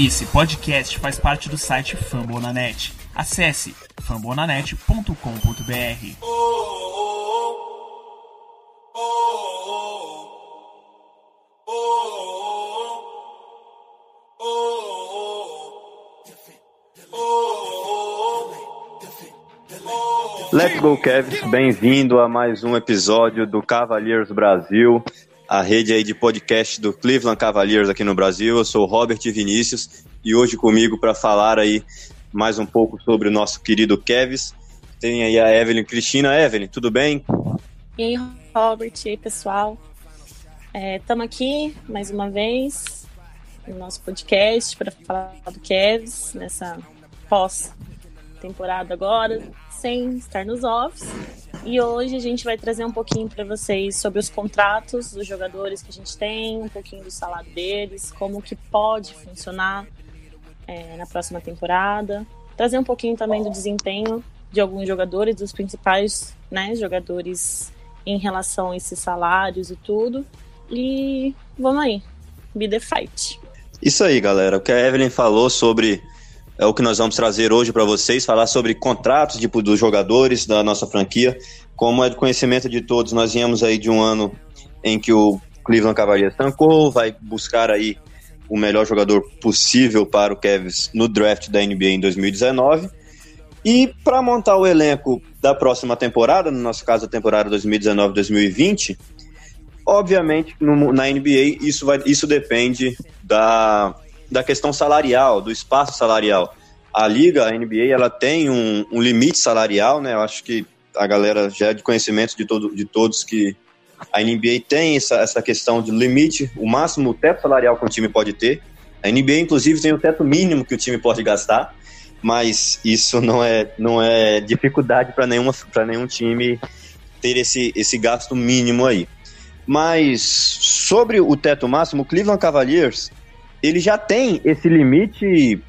Esse podcast faz parte do site Fambonanet. Acesse fambonanet.com.br. Let's go, Kevs. Bem-vindo a mais um episódio do Cavaliers Brasil a rede aí de podcast do Cleveland Cavaliers aqui no Brasil. Eu sou o Robert Vinícius e hoje comigo para falar aí mais um pouco sobre o nosso querido Kevs. Tem aí a Evelyn Cristina. Evelyn, tudo bem? E aí, Robert, e aí, pessoal? Estamos é, aqui mais uma vez no nosso podcast para falar do Kevs nessa pós-temporada agora, sem estar nos offs. E hoje a gente vai trazer um pouquinho para vocês sobre os contratos dos jogadores que a gente tem, um pouquinho do salário deles, como que pode funcionar é, na próxima temporada. Trazer um pouquinho também do desempenho de alguns jogadores, dos principais né, jogadores em relação a esses salários e tudo. E vamos aí, be the fight. Isso aí, galera. O que a Evelyn falou sobre é o que nós vamos trazer hoje para vocês, falar sobre contratos tipo, dos jogadores da nossa franquia. Como é de conhecimento de todos, nós viemos aí de um ano em que o Cleveland Cavaliers tancou, vai buscar aí o melhor jogador possível para o Cavs no draft da NBA em 2019. E para montar o elenco da próxima temporada, no nosso caso a temporada 2019-2020, obviamente no, na NBA isso, vai, isso depende da, da questão salarial, do espaço salarial. A liga, a NBA, ela tem um, um limite salarial, né? Eu acho que a galera já é de conhecimento de, todo, de todos que a NBA tem essa, essa questão de limite, o máximo teto salarial que um time pode ter. A NBA, inclusive, tem o teto mínimo que o time pode gastar, mas isso não é, não é dificuldade para nenhum time ter esse, esse gasto mínimo aí. Mas sobre o teto máximo, o Cleveland Cavaliers ele já tem esse limite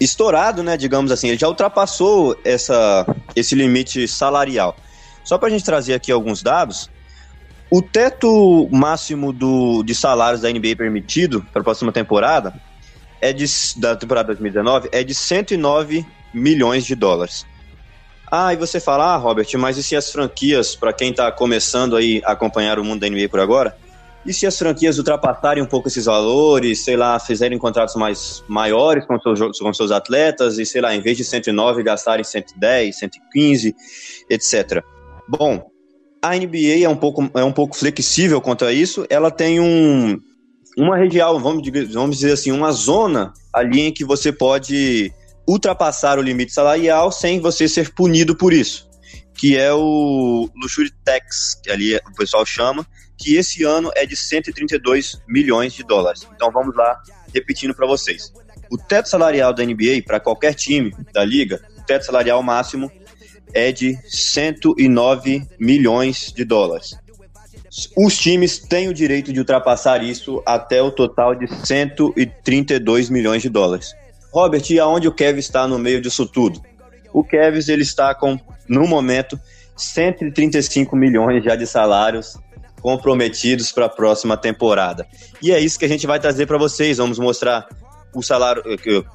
estourado, né, digamos assim, ele já ultrapassou essa, esse limite salarial. Só para a gente trazer aqui alguns dados, o teto máximo do, de salários da NBA permitido para a próxima temporada é de, da temporada 2019 é de 109 milhões de dólares. Ah, e você fala, ah, Robert, mas e se as franquias, para quem está começando aí a acompanhar o mundo da NBA por agora, e se as franquias ultrapassarem um pouco esses valores, sei lá, fizerem contratos mais maiores com seus, com seus atletas e, sei lá, em vez de 109, gastarem 110, 115, etc. Bom, a NBA é um pouco, é um pouco flexível quanto a isso. Ela tem um, uma região, vamos, vamos dizer assim, uma zona ali em que você pode ultrapassar o limite salarial sem você ser punido por isso, que é o Luxury Tax, que ali o pessoal chama, que esse ano é de 132 milhões de dólares. Então vamos lá, repetindo para vocês. O teto salarial da NBA para qualquer time da liga, o teto salarial máximo é de 109 milhões de dólares. Os times têm o direito de ultrapassar isso até o total de 132 milhões de dólares. Robert, e aonde o Kevin está no meio disso tudo? O Kevin ele está com, no momento, 135 milhões já de salários comprometidos para a próxima temporada. E é isso que a gente vai trazer para vocês. Vamos mostrar o salário,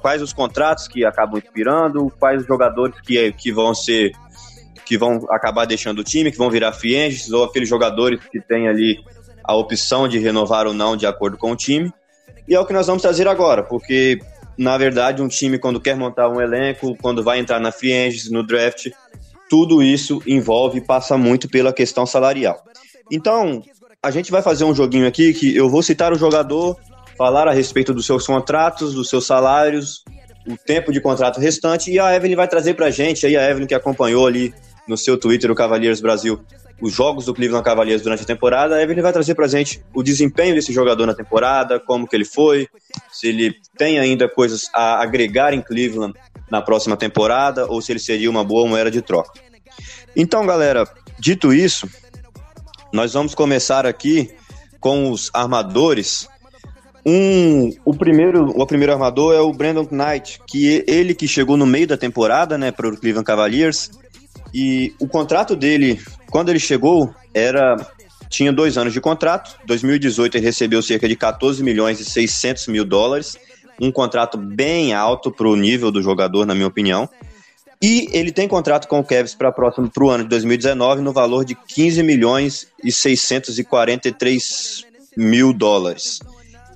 quais os contratos que acabam inspirando, quais os jogadores que, que vão ser que vão acabar deixando o time, que vão virar agents, ou aqueles jogadores que têm ali a opção de renovar ou não de acordo com o time. E é o que nós vamos trazer agora, porque na verdade um time quando quer montar um elenco, quando vai entrar na agents, no draft, tudo isso envolve e passa muito pela questão salarial. Então, a gente vai fazer um joguinho aqui que eu vou citar o jogador, falar a respeito dos seus contratos, dos seus salários, o tempo de contrato restante, e a Evelyn vai trazer pra gente, aí a Evelyn que acompanhou ali no seu Twitter, o Cavaliers Brasil, os jogos do Cleveland Cavaliers durante a temporada, a Evelyn vai trazer pra gente o desempenho desse jogador na temporada, como que ele foi, se ele tem ainda coisas a agregar em Cleveland na próxima temporada, ou se ele seria uma boa moeda de troca. Então, galera, dito isso, nós vamos começar aqui com os armadores. Um, o primeiro, o primeiro armador é o Brandon Knight, que ele que chegou no meio da temporada, né, para o Cleveland Cavaliers. E o contrato dele, quando ele chegou, era tinha dois anos de contrato. 2018 ele recebeu cerca de 14 milhões e 600 mil dólares. um contrato bem alto para o nível do jogador, na minha opinião. E ele tem contrato com o Cavs para próximo para o ano de 2019 no valor de 15 milhões e 643 mil dólares.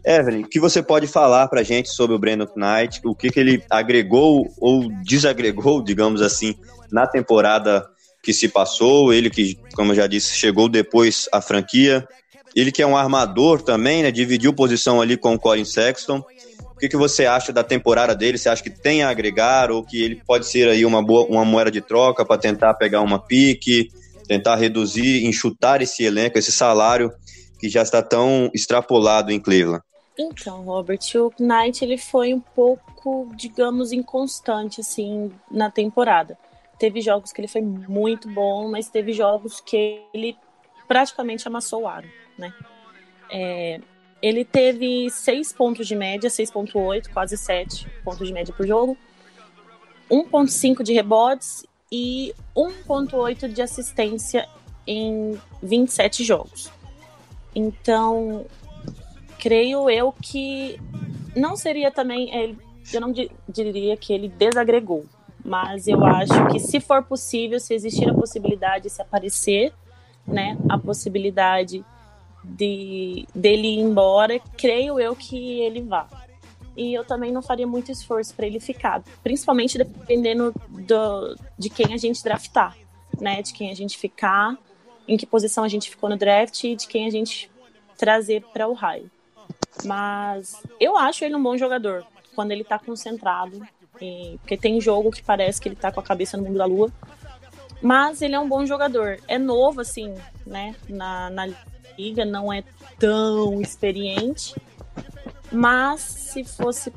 Evelyn, o que você pode falar para a gente sobre o Brandon Knight? O que, que ele agregou ou desagregou, digamos assim, na temporada que se passou? Ele que, como eu já disse, chegou depois à franquia. Ele que é um armador também, né? Dividiu posição ali com o Colin Sexton. O que, que você acha da temporada dele? Você acha que tem a agregar ou que ele pode ser aí uma, boa, uma moeda de troca para tentar pegar uma pique, tentar reduzir, enxutar esse elenco, esse salário que já está tão extrapolado em Cleveland? Então, Robert, o Knight ele foi um pouco, digamos, inconstante assim na temporada. Teve jogos que ele foi muito bom, mas teve jogos que ele praticamente amassou o aro, né? É, ele teve 6 pontos de média, 6.8, quase 7 pontos de média por jogo, 1.5 de rebotes e 1.8 de assistência em 27 jogos. Então, creio eu que não seria também, eu não diria que ele desagregou, mas eu acho que se for possível, se existir a possibilidade, se aparecer, né, a possibilidade de dele ir embora, creio eu que ele vá. E eu também não faria muito esforço para ele ficar, principalmente dependendo do, de quem a gente draftar, né? De quem a gente ficar, em que posição a gente ficou no draft e de quem a gente trazer para o raio. Mas eu acho ele um bom jogador quando ele tá concentrado, e, porque tem jogo que parece que ele tá com a cabeça no mundo da lua. Mas ele é um bom jogador. É novo, assim, né? Na, na liga, não é tão experiente. Mas se fosse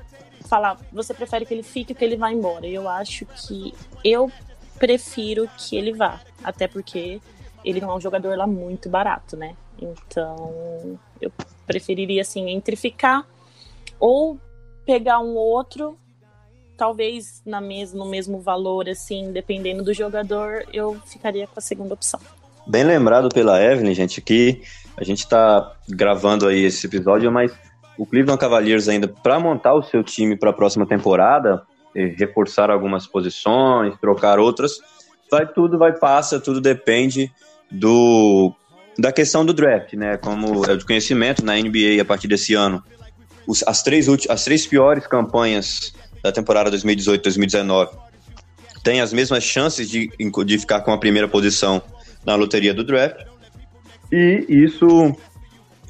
falar, você prefere que ele fique ou que ele vá embora? Eu acho que eu prefiro que ele vá, até porque ele não é um jogador lá muito barato, né? Então, eu preferiria assim entre ficar ou pegar um outro, talvez na mesmo, no mesmo valor assim, dependendo do jogador, eu ficaria com a segunda opção. Bem lembrado pela Evelyn, gente, que a gente está gravando aí esse episódio, mas o Cleveland Cavaliers ainda para montar o seu time para a próxima temporada, reforçar algumas posições, trocar outras, vai tudo vai passa, tudo depende do da questão do draft, né? Como é de conhecimento na NBA a partir desse ano, os, as três as três piores campanhas da temporada 2018-2019 têm as mesmas chances de, de ficar com a primeira posição na loteria do draft. E isso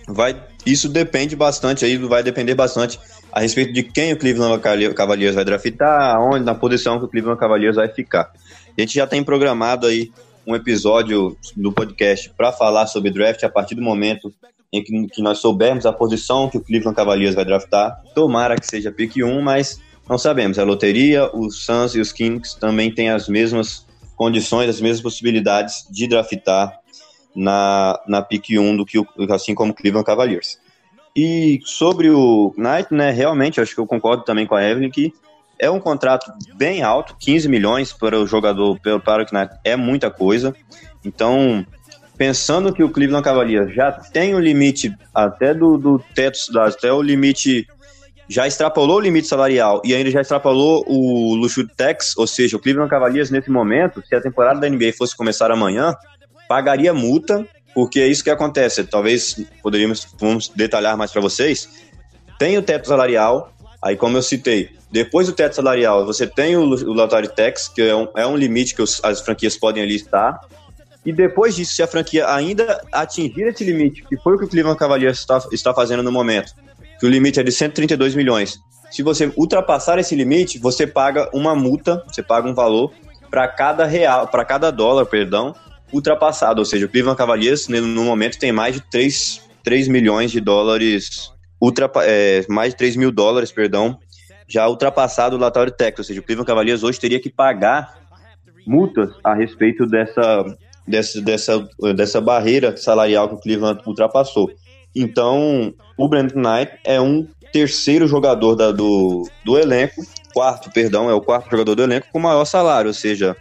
vai isso depende bastante aí, vai depender bastante a respeito de quem o Cleveland Cavaliers vai draftar, onde na posição que o Cleveland Cavaliers vai ficar. A gente já tem programado aí um episódio do podcast para falar sobre draft a partir do momento em que, que, nós soubermos a posição que o Cleveland Cavaliers vai draftar. Tomara que seja pick 1, mas não sabemos. A loteria, os Suns e os Kings também têm as mesmas condições, as mesmas possibilidades de draftar na, na pick 1 do que o, assim como Cleveland Cavaliers. E sobre o Knight, né, realmente, acho que eu concordo também com a Evelyn que é um contrato bem alto, 15 milhões para o jogador, para o Knight é muita coisa. Então, pensando que o Cleveland Cavaliers já tem o limite até do, do teto, até o limite já extrapolou o limite salarial e ainda já extrapolou o luxo tax, ou seja, o Cleveland Cavaliers nesse momento, se a temporada da NBA fosse começar amanhã, pagaria multa, porque é isso que acontece. Talvez poderíamos vamos detalhar mais para vocês. Tem o teto salarial, aí como eu citei, depois do teto salarial, você tem o, o lottery tax, que é um, é um limite que os, as franquias podem ali estar. E depois disso, se a franquia ainda atingir esse limite, que foi o que o Cleveland Cavaliers está, está fazendo no momento, que o limite é de 132 milhões. Se você ultrapassar esse limite, você paga uma multa, você paga um valor para cada real, para cada dólar, perdão, ultrapassado. Ou seja, o Cleveland Cavaliers no momento tem mais de 3, 3 milhões de dólares, ultra, é, mais de 3 mil dólares, perdão, já ultrapassado o Latauri Tech. Ou seja, o Cleveland Cavaliers hoje teria que pagar multas a respeito dessa, dessa, dessa, dessa barreira salarial que o Cleveland ultrapassou. Então, o Brandon Knight é um terceiro jogador da, do, do elenco, quarto, perdão, é o quarto jogador do elenco com maior salário, ou seja,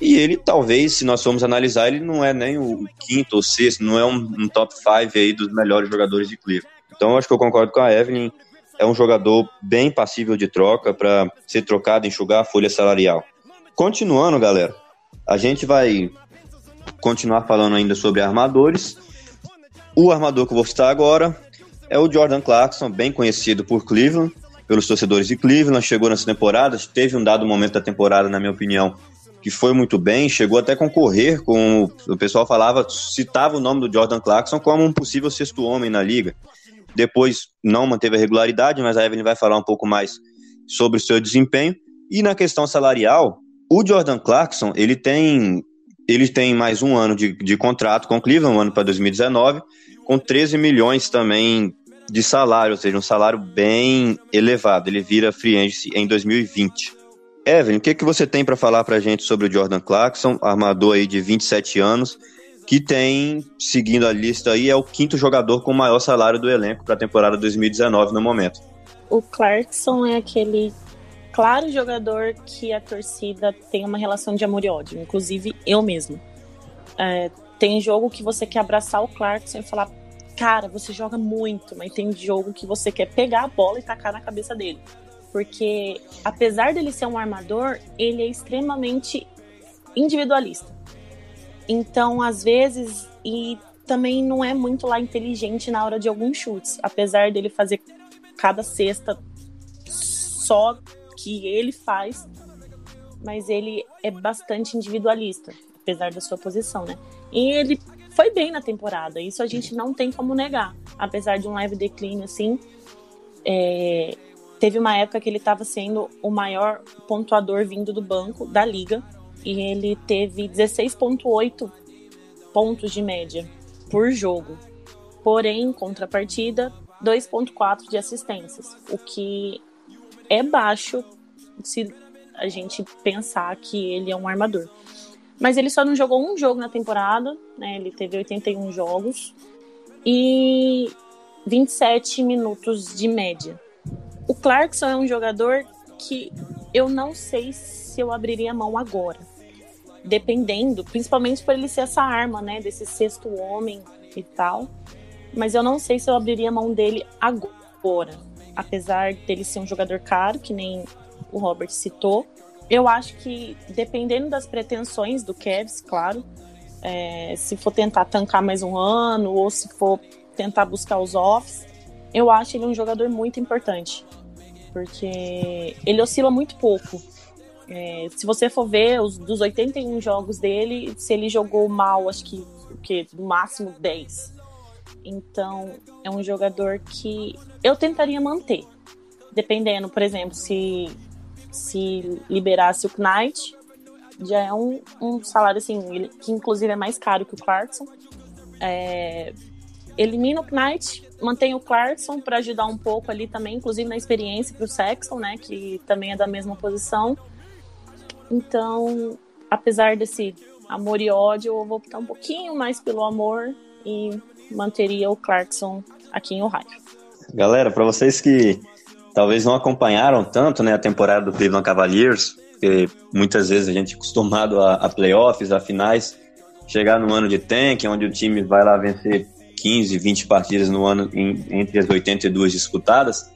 e ele talvez, se nós formos analisar, ele não é nem o quinto ou sexto, não é um, um top 5 aí dos melhores jogadores de Cleveland. Então acho que eu concordo com a Evelyn é um jogador bem passível de troca para ser trocado, enxugar a folha salarial. Continuando, galera, a gente vai continuar falando ainda sobre armadores. O armador que eu vou citar agora é o Jordan Clarkson, bem conhecido por Cleveland, pelos torcedores de Cleveland, chegou nessa temporada, teve um dado momento da temporada, na minha opinião, que foi muito bem, chegou até a concorrer com. O pessoal falava, citava o nome do Jordan Clarkson como um possível sexto homem na liga. Depois não manteve a regularidade, mas a Evelyn vai falar um pouco mais sobre o seu desempenho. E na questão salarial, o Jordan Clarkson ele tem, ele tem mais um ano de, de contrato com o Cleveland, um ano para 2019, com 13 milhões também de salário, ou seja, um salário bem elevado. Ele vira free agency em 2020. Evelyn, o que, que você tem para falar para a gente sobre o Jordan Clarkson, armador aí de 27 anos, que tem, seguindo a lista aí, é o quinto jogador com maior salário do elenco para a temporada 2019 no momento. O Clarkson é aquele claro jogador que a torcida tem uma relação de amor e ódio, inclusive eu mesmo. É, tem jogo que você quer abraçar o Clarkson e falar, cara, você joga muito, mas tem jogo que você quer pegar a bola e tacar na cabeça dele porque apesar dele ser um armador, ele é extremamente individualista. Então, às vezes, e também não é muito lá inteligente na hora de alguns chutes, apesar dele fazer cada cesta só que ele faz, mas ele é bastante individualista, apesar da sua posição, né? E ele foi bem na temporada, isso a gente não tem como negar, apesar de um leve declínio assim. É, Teve uma época que ele estava sendo o maior pontuador vindo do banco da liga e ele teve 16,8 pontos de média por jogo. Porém, contrapartida, 2,4 de assistências, o que é baixo se a gente pensar que ele é um armador. Mas ele só não jogou um jogo na temporada, né? Ele teve 81 jogos e 27 minutos de média. O Clarkson é um jogador que eu não sei se eu abriria a mão agora. Dependendo, principalmente por ele ser essa arma, né? Desse sexto homem e tal. Mas eu não sei se eu abriria a mão dele agora. Apesar dele ser um jogador caro, que nem o Robert citou. Eu acho que, dependendo das pretensões do Cavs, claro, é, se for tentar tancar mais um ano ou se for tentar buscar os offs, eu acho ele um jogador muito importante, porque ele oscila muito pouco. É, se você for ver os dos 81 jogos dele, se ele jogou mal, acho que, que no máximo 10. Então, é um jogador que eu tentaria manter. Dependendo, por exemplo, se, se liberasse o Knight, já é um, um salário assim, que inclusive é mais caro que o Clarkson. É, elimina o Knight, mantém o Clarkson para ajudar um pouco ali também, inclusive na experiência para o Sexton, né, que também é da mesma posição. Então, apesar desse amor e ódio, eu vou optar um pouquinho mais pelo amor e manteria o Clarkson aqui em Ohio. Galera, para vocês que talvez não acompanharam tanto né, a temporada do Cleveland Cavaliers, porque muitas vezes a gente é acostumado a, a playoffs, a finais, chegar no ano de tank, onde o time vai lá vencer 15, 20 partidas no ano em, entre as 82 disputadas,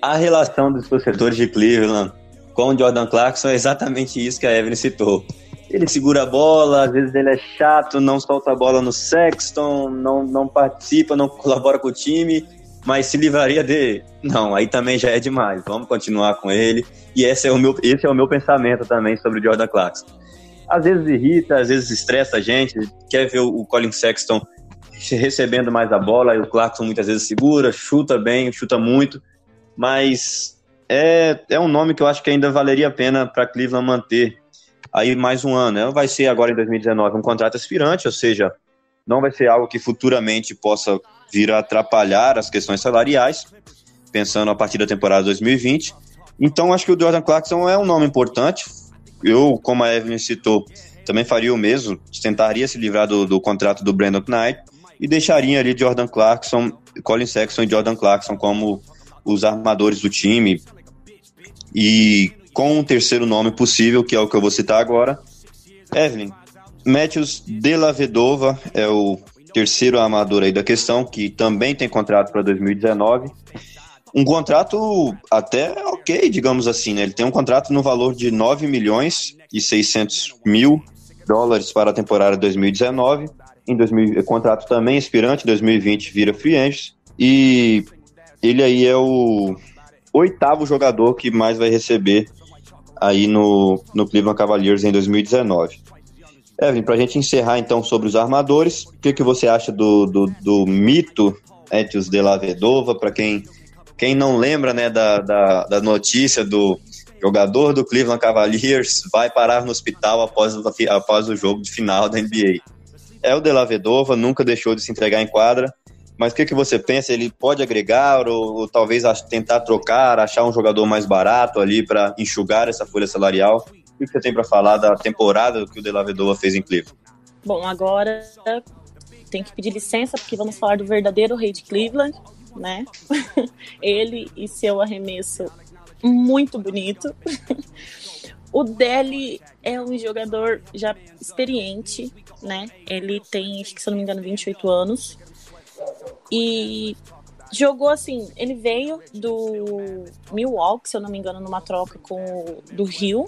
a relação dos torcedores de Cleveland com o Jordan Clarkson é exatamente isso que a Evelyn citou. Ele segura a bola, às vezes ele é chato, não solta a bola no Sexton, não, não participa, não colabora com o time, mas se livraria de. Não, aí também já é demais. Vamos continuar com ele. E esse é o meu, esse é o meu pensamento também sobre o Jordan Clarkson. Às vezes irrita, às vezes estressa a gente, quer ver o Colin Sexton recebendo mais a bola, e o Clarkson muitas vezes segura, chuta bem, chuta muito, mas é, é um nome que eu acho que ainda valeria a pena para Cleveland manter aí mais um ano. Né? Vai ser agora em 2019 um contrato aspirante, ou seja, não vai ser algo que futuramente possa vir a atrapalhar as questões salariais, pensando a partir da temporada 2020. Então, acho que o Jordan Clarkson é um nome importante. Eu, como a Evelyn citou, também faria o mesmo, tentaria se livrar do, do contrato do Brandon Knight e deixaria ali Jordan Clarkson, Colin Sexton e Jordan Clarkson como os armadores do time. E com um terceiro nome possível, que é o que eu vou citar agora, Evelyn. Matthews de la Vedova é o terceiro armador aí da questão, que também tem contrato para 2019. um contrato até ok, digamos assim, né? Ele tem um contrato no valor de 9 milhões e 600 mil dólares para a temporada 2019. Em 2000, contrato também expirante, 2020 vira free agent. E ele aí é o oitavo jogador que mais vai receber aí no, no Cleveland Cavaliers em 2019. Evelyn, para a gente encerrar então sobre os armadores, o que, que você acha do, do, do mito Etios de la Vedova? Para quem, quem não lembra né, da, da, da, notícia do jogador do Cleveland Cavaliers vai parar no hospital após, após o jogo de final da NBA. É o de la Vedova, nunca deixou de se entregar em quadra, mas o que, que você pensa? Ele pode agregar ou, ou talvez tentar trocar, achar um jogador mais barato ali para enxugar essa folha salarial? O que você tem para falar da temporada que o De La Vedova fez em Cleveland? Bom, agora tem que pedir licença porque vamos falar do verdadeiro rei de Cleveland, né? Ele e seu arremesso muito bonito. O Deli é um jogador já experiente, né? Ele tem, acho que se eu não me engano, 28 anos. E jogou assim, ele veio do Milwaukee, se eu não me engano, numa troca com do Rio.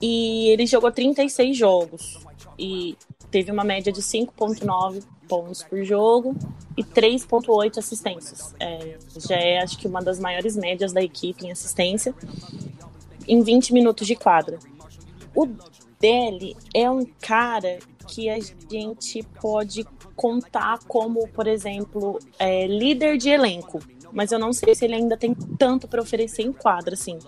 E ele jogou 36 jogos e teve uma média de 5.9 pontos por jogo e 3.8 assistências. É, já é acho que uma das maiores médias da equipe em assistência em 20 minutos de quadra. O Deli é um cara que a gente pode contar como, por exemplo, é, líder de elenco, mas eu não sei se ele ainda tem tanto para oferecer em quadra, assim.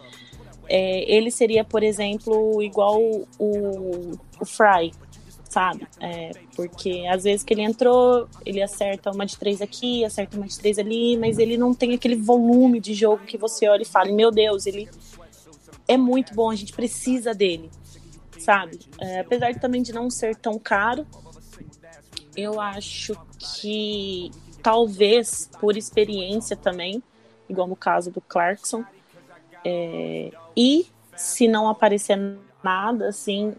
É, ele seria, por exemplo, igual o, o Fry, sabe? É, porque às vezes que ele entrou, ele acerta uma de três aqui, acerta uma de três ali, mas ele não tem aquele volume de jogo que você olha e fala, meu Deus, ele é muito bom, a gente precisa dele, sabe? É, apesar também de não ser tão caro, eu acho que talvez por experiência também, igual no caso do Clarkson, é, e se não aparecer nada, assim,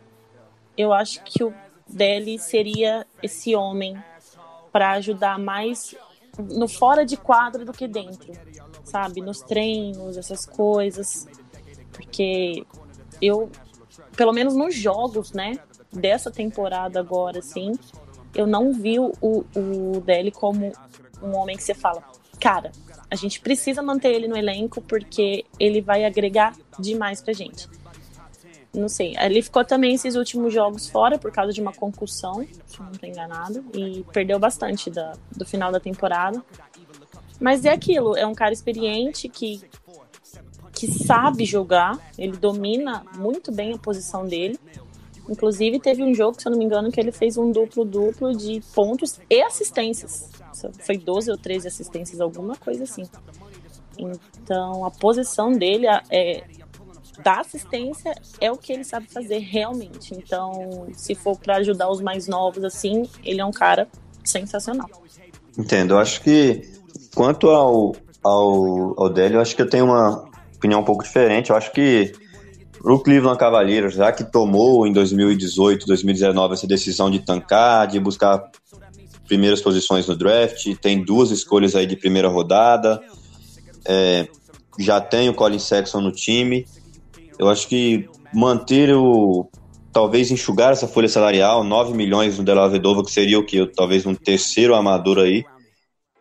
eu acho que o Deli seria esse homem para ajudar mais no fora de quadro do que dentro, sabe? Nos treinos, essas coisas. Porque eu, pelo menos nos jogos, né, dessa temporada agora, assim, eu não vi o, o Deli como um homem que você fala, cara, a gente precisa manter ele no elenco porque ele vai agregar demais pra gente. Não sei, ele ficou também esses últimos jogos fora por causa de uma concussão, se não estou enganado, e perdeu bastante da, do final da temporada. Mas é aquilo, é um cara experiente que, que sabe jogar, ele domina muito bem a posição dele. Inclusive, teve um jogo, se eu não me engano, que ele fez um duplo-duplo de pontos e assistências. Foi 12 ou 13 assistências, alguma coisa assim. Então, a posição dele é, da assistência é o que ele sabe fazer realmente. Então, se for para ajudar os mais novos, assim, ele é um cara sensacional. Entendo. Eu acho que, quanto ao, ao, ao Délio, eu acho que eu tenho uma opinião um pouco diferente. Eu acho que o Cleveland Cavaliers, já que tomou em 2018, 2019 essa decisão de tancar, de buscar primeiras posições no draft, tem duas escolhas aí de primeira rodada, é, já tem o Colin Sexton no time. Eu acho que manter o. Talvez enxugar essa folha salarial, 9 milhões no Della Vedova, que seria o que? Talvez um terceiro amador aí.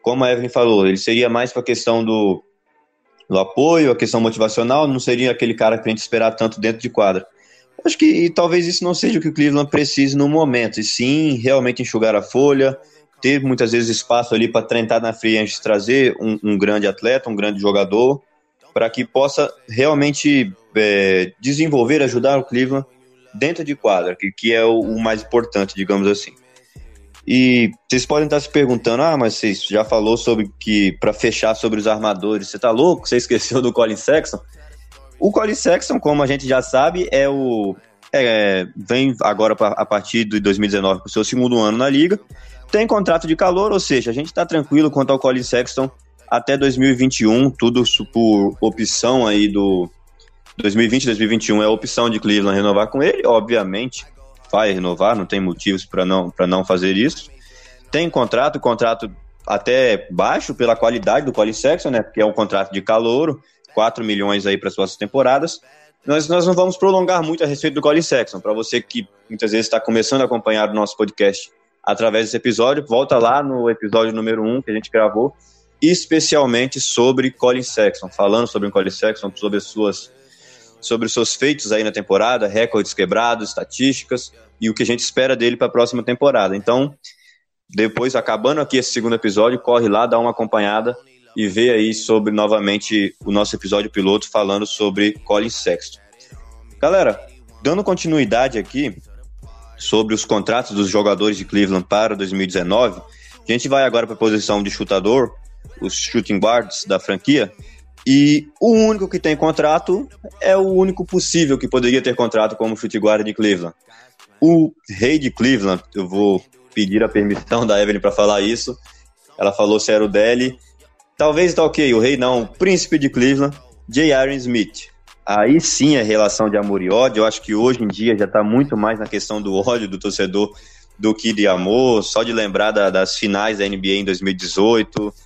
Como a Evelyn falou, ele seria mais para a questão do, do apoio, a questão motivacional, não seria aquele cara que a gente esperar tanto dentro de quadra. Acho que talvez isso não seja o que o Cleveland precise no momento, e sim realmente enxugar a folha, ter muitas vezes espaço ali para tentar na free antes trazer um, um, grande atleta, um grande jogador, para que possa realmente é, desenvolver, ajudar o Cleveland dentro de quadra, que, que é o, o mais importante, digamos assim. E vocês podem estar se perguntando, ah, mas você já falou sobre que para fechar sobre os armadores, você tá louco? Você esqueceu do Colin Sexton? O Colin Sexton, como a gente já sabe, é o é, vem agora a partir de 2019 para o seu segundo ano na liga. Tem contrato de calor, ou seja, a gente está tranquilo quanto ao Colin Sexton até 2021, tudo por opção aí do 2020, 2021 é opção de Cleveland renovar com ele, obviamente vai renovar, não tem motivos para não, não fazer isso. Tem contrato, contrato até baixo pela qualidade do Colin Sexton, né? Porque é um contrato de calouro, 4 milhões aí para as suas temporadas. Nós, nós não vamos prolongar muito a respeito do Colin Sexton. Para você que muitas vezes está começando a acompanhar o nosso podcast através desse episódio, volta lá no episódio número 1 que a gente gravou, especialmente sobre Colin Sexton, falando sobre o Colin Sexton, sobre as suas sobre os seus feitos aí na temporada, recordes quebrados, estatísticas e o que a gente espera dele para a próxima temporada. Então, depois, acabando aqui esse segundo episódio, corre lá, dá uma acompanhada e vê aí sobre novamente o nosso episódio piloto falando sobre Colin Sexton. Galera, dando continuidade aqui sobre os contratos dos jogadores de Cleveland para 2019, a gente vai agora para a posição de chutador, os shooting guards da franquia, e o único que tem contrato é o único possível que poderia ter contrato como chute guarda de Cleveland. O rei de Cleveland, eu vou pedir a permissão da Evelyn para falar isso. Ela falou se era o Deli. Talvez tá ok, o rei não, o príncipe de Cleveland, J. Aaron Smith. Aí sim é relação de amor e ódio. Eu acho que hoje em dia já está muito mais na questão do ódio do torcedor do que de amor. Só de lembrar da, das finais da NBA em 2018, de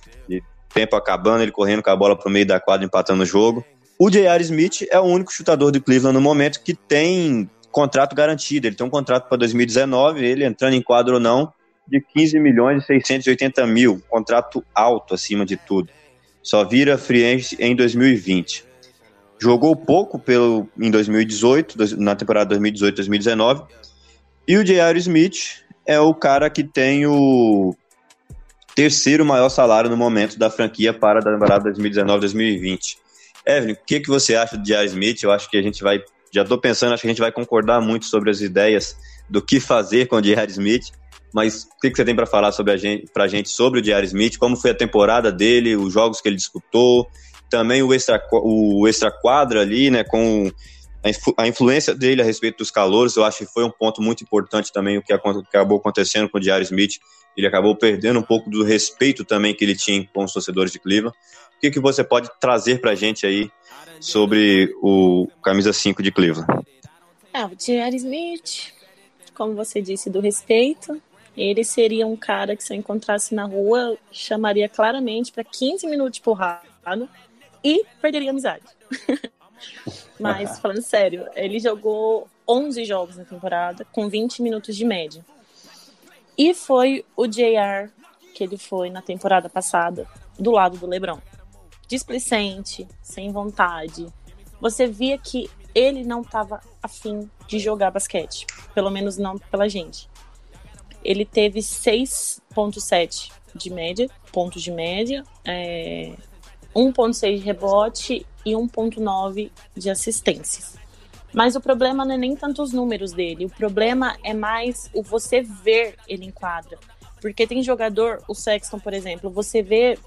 tempo acabando, ele correndo com a bola para o meio da quadra, empatando o jogo. O J.R. Smith é o único chutador de Cleveland no momento que tem contrato garantido. Ele tem um contrato para 2019, ele entrando em quadro ou não, de 15 milhões e 680 mil. Contrato alto acima de tudo. Só vira free agent em 2020. Jogou pouco pelo, em 2018, na temporada 2018-2019. E o J.R. Smith é o cara que tem o terceiro maior salário no momento da franquia para a temporada 2019-2020. Evelyn, o que, que você acha do J.R. Smith? Eu acho que a gente vai já estou pensando, acho que a gente vai concordar muito sobre as ideias do que fazer com o J.R. Smith. Mas o que, que você tem para falar sobre a gente, pra gente sobre o J.R. Smith? Como foi a temporada dele, os jogos que ele disputou, também o extra, o extra ali, né, com a influência dele a respeito dos calores, eu acho que foi um ponto muito importante também o que acabou acontecendo com o J.R. Smith. Ele acabou perdendo um pouco do respeito também que ele tinha com os torcedores de Cleveland. O que, que você pode trazer para a gente aí sobre o camisa 5 de Cleveland? É, o J.R. Smith, como você disse, do respeito. Ele seria um cara que se eu encontrasse na rua, chamaria claramente para 15 minutos de porrada e perderia amizade. Mas, falando sério, ele jogou 11 jogos na temporada, com 20 minutos de média. E foi o JR que ele foi na temporada passada, do lado do LeBron displicente, sem vontade. Você via que ele não estava afim de jogar basquete, pelo menos não pela gente. Ele teve 6.7 de média, pontos de média, é, 1.6 de rebote e 1.9 de assistências. Mas o problema não é nem tanto os números dele, o problema é mais o você ver ele em quadra. Porque tem jogador, o Sexton, por exemplo, você vê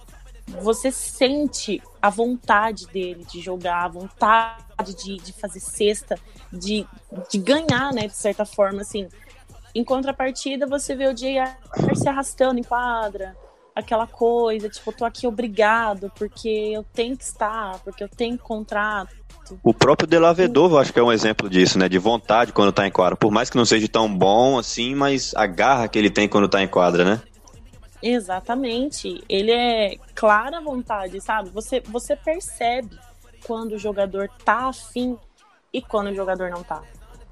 você sente a vontade dele de jogar, a vontade de, de fazer cesta, de, de ganhar, né, de certa forma, assim. Em contrapartida, você vê o J.R. se arrastando em quadra, aquela coisa, tipo, tô aqui obrigado, porque eu tenho que estar, porque eu tenho contrato. O próprio Delavedor, eu acho que é um exemplo disso, né? De vontade quando tá em quadra. Por mais que não seja tão bom assim, mas a garra que ele tem quando tá em quadra, né? Exatamente. Ele é clara vontade, sabe? Você, você percebe quando o jogador tá afim e quando o jogador não tá.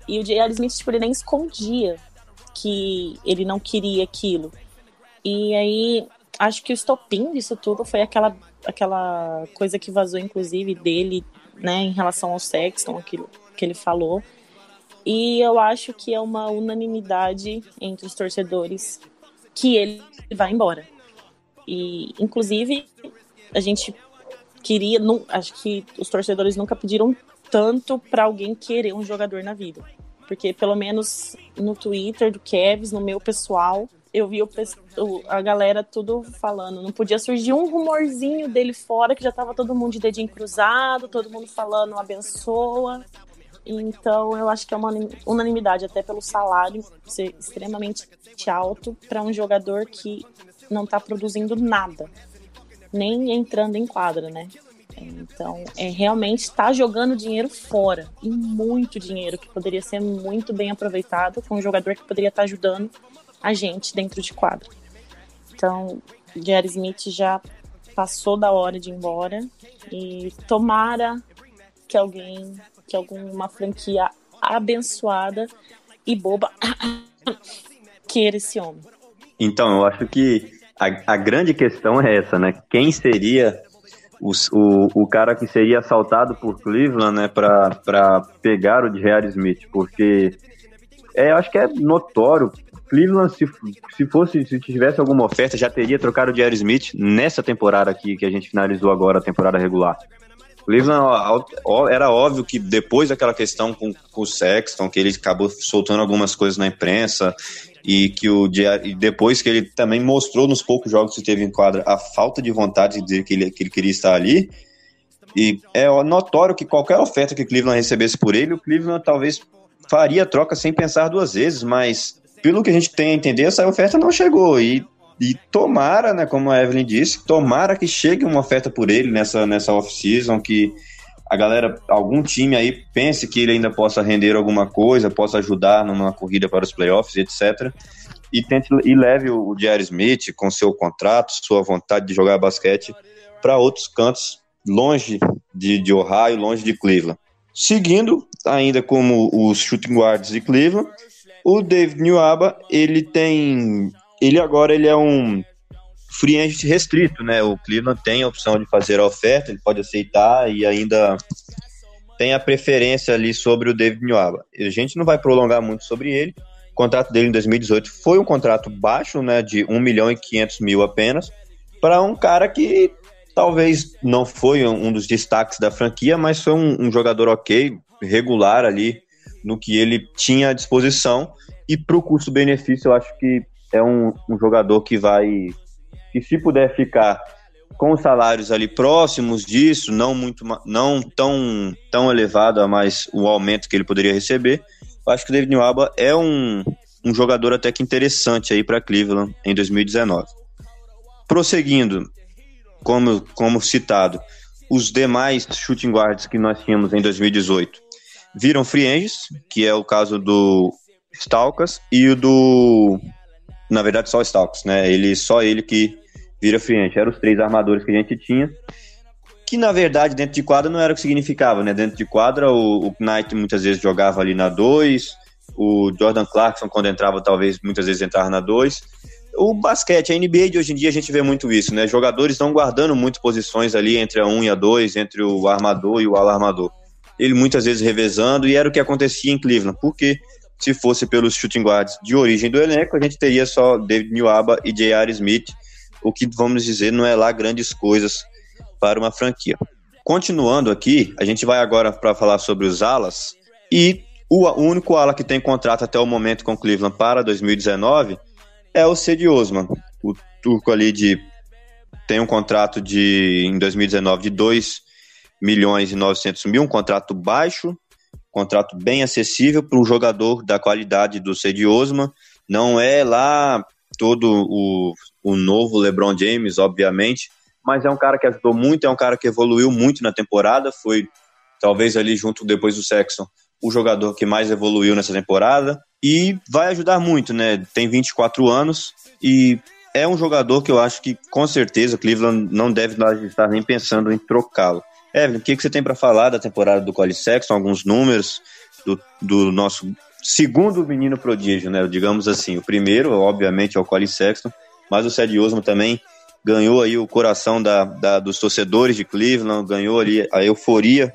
E o J.R. Smith, tipo, ele nem escondia que ele não queria aquilo. E aí, acho que o estopim disso tudo foi aquela, aquela coisa que vazou, inclusive, dele, né, em relação ao Sexton, aquilo que ele falou. E eu acho que é uma unanimidade entre os torcedores que ele vai embora. E, inclusive, a gente queria, não, acho que os torcedores nunca pediram tanto para alguém querer um jogador na vida. Porque, pelo menos no Twitter do Kevs, no meu pessoal, eu vi o, a galera tudo falando. Não podia surgir um rumorzinho dele fora, que já tava todo mundo de dedinho cruzado, todo mundo falando abençoa. Então, eu acho que é uma unanimidade, até pelo salário ser extremamente alto para um jogador que não está produzindo nada, nem entrando em quadra, né? Então, é realmente está jogando dinheiro fora, e muito dinheiro que poderia ser muito bem aproveitado com um jogador que poderia estar tá ajudando a gente dentro de quadra. Então, Jerry Smith já passou da hora de ir embora e tomara que alguém, que alguma franquia abençoada e boba queira esse homem. Então, eu acho que a, a grande questão é essa, né? Quem seria o, o, o cara que seria assaltado por Cleveland, né, para pegar o J.R. Smith? Porque é, acho que é notório Cleveland, se, se fosse, se tivesse alguma oferta, já teria trocado o Jerry Smith nessa temporada aqui que a gente finalizou agora, a temporada regular. Cleveland era óbvio que depois daquela questão com, com o Sexton, que ele acabou soltando algumas coisas na imprensa e que o e depois que ele também mostrou nos poucos jogos que teve em quadra a falta de vontade de dizer que ele, que ele queria estar ali. E é notório que qualquer oferta que Cleveland recebesse por ele, o Cleveland talvez faria a troca sem pensar duas vezes, mas pelo que a gente tem a entender, essa oferta não chegou. E, e tomara, né, como a Evelyn disse, tomara que chegue uma oferta por ele nessa, nessa off-season, que a galera, algum time aí pense que ele ainda possa render alguma coisa, possa ajudar numa corrida para os playoffs, etc. E tente e leve o Jerry Smith com seu contrato, sua vontade de jogar basquete para outros cantos, longe de, de Ohio, longe de Cleveland. Seguindo, ainda como os shooting guards de Cleveland, o David Newaba, ele tem. Ele agora ele é um free agent restrito, né? O Cleveland tem a opção de fazer a oferta, ele pode aceitar e ainda tem a preferência ali sobre o David Newaba. A gente não vai prolongar muito sobre ele. O contrato dele em 2018 foi um contrato baixo, né? De 1 milhão e 500 mil apenas, para um cara que talvez não foi um dos destaques da franquia, mas foi um, um jogador ok, regular ali no que ele tinha à disposição. E para o custo-benefício, eu acho que é um, um jogador que vai. que se puder ficar com os salários ali próximos disso, não muito não tão, tão elevado a mais o aumento que ele poderia receber, eu acho que o David Nwaba é um, um jogador até que interessante aí para Cleveland em 2019. Prosseguindo, como, como citado, os demais shooting guards que nós tínhamos em 2018 viram free que é o caso do Stalkas e o do. Na verdade, só o Stalkas, né? Ele, só ele que vira free agent. Eram os três armadores que a gente tinha. Que na verdade, dentro de quadra, não era o que significava, né? Dentro de quadra, o, o Knight muitas vezes jogava ali na 2, o Jordan Clarkson, quando entrava, talvez muitas vezes entrava na 2. O basquete, a NBA de hoje em dia, a gente vê muito isso, né? Jogadores estão guardando muito posições ali entre a 1 um e a 2, entre o armador e o alarmador ele muitas vezes revezando, e era o que acontecia em Cleveland, porque se fosse pelos shooting guards de origem do elenco, a gente teria só David Newaba e J.R. Smith, o que, vamos dizer, não é lá grandes coisas para uma franquia. Continuando aqui, a gente vai agora para falar sobre os alas, e o único ala que tem contrato até o momento com Cleveland para 2019 é o Cedi Osman, o turco ali de tem um contrato de em 2019 de 2 milhões e 900 mil, um contrato baixo, contrato bem acessível para um jogador da qualidade do Cedi Osman. Não é lá todo o, o novo LeBron James, obviamente, mas é um cara que ajudou muito, é um cara que evoluiu muito na temporada, foi talvez ali junto depois do Sexton o jogador que mais evoluiu nessa temporada e vai ajudar muito, né? Tem 24 anos e é um jogador que eu acho que com certeza Cleveland não deve estar nem pensando em trocá-lo. Evelyn, o que, que você tem para falar da temporada do Cole Sexton? Alguns números do, do nosso segundo menino prodígio, né? Digamos assim. O primeiro, obviamente, é o Cole Sexton, mas o Cedi Osmo também ganhou aí o coração da, da, dos torcedores de Cleveland, ganhou ali a euforia.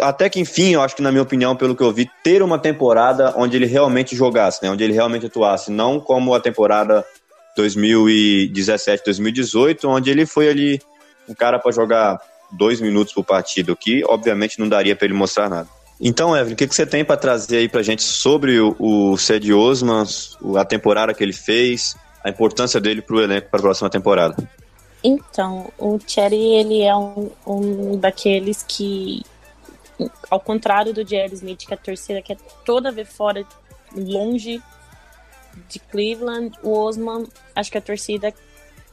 Até que, enfim, eu acho que, na minha opinião, pelo que eu vi, ter uma temporada onde ele realmente jogasse, né? Onde ele realmente atuasse, não como a temporada 2017, 2018, onde ele foi ali um cara para jogar dois minutos por partido, que obviamente não daria para ele mostrar nada. Então, Evelyn, o que, que você tem para trazer aí para gente sobre o, o Cedi Osman, a temporada que ele fez, a importância dele para o elenco para a próxima temporada? Então, o Cherry, ele é um, um daqueles que, ao contrário do Jerry Smith, que a torcida quer toda ver fora, longe de Cleveland, o Osman, acho que a torcida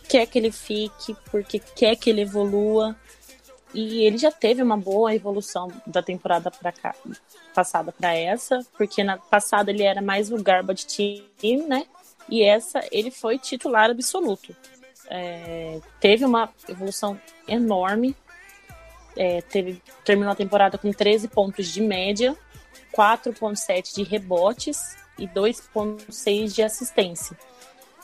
quer que ele fique, porque quer que ele evolua, e ele já teve uma boa evolução da temporada cá, passada para essa, porque na passada ele era mais o garbage team, né? E essa ele foi titular absoluto. é, teve uma evolução enorme. É, teve, terminou a temporada com 13 pontos de média, 4,7 de rebotes e 2,6 de assistência.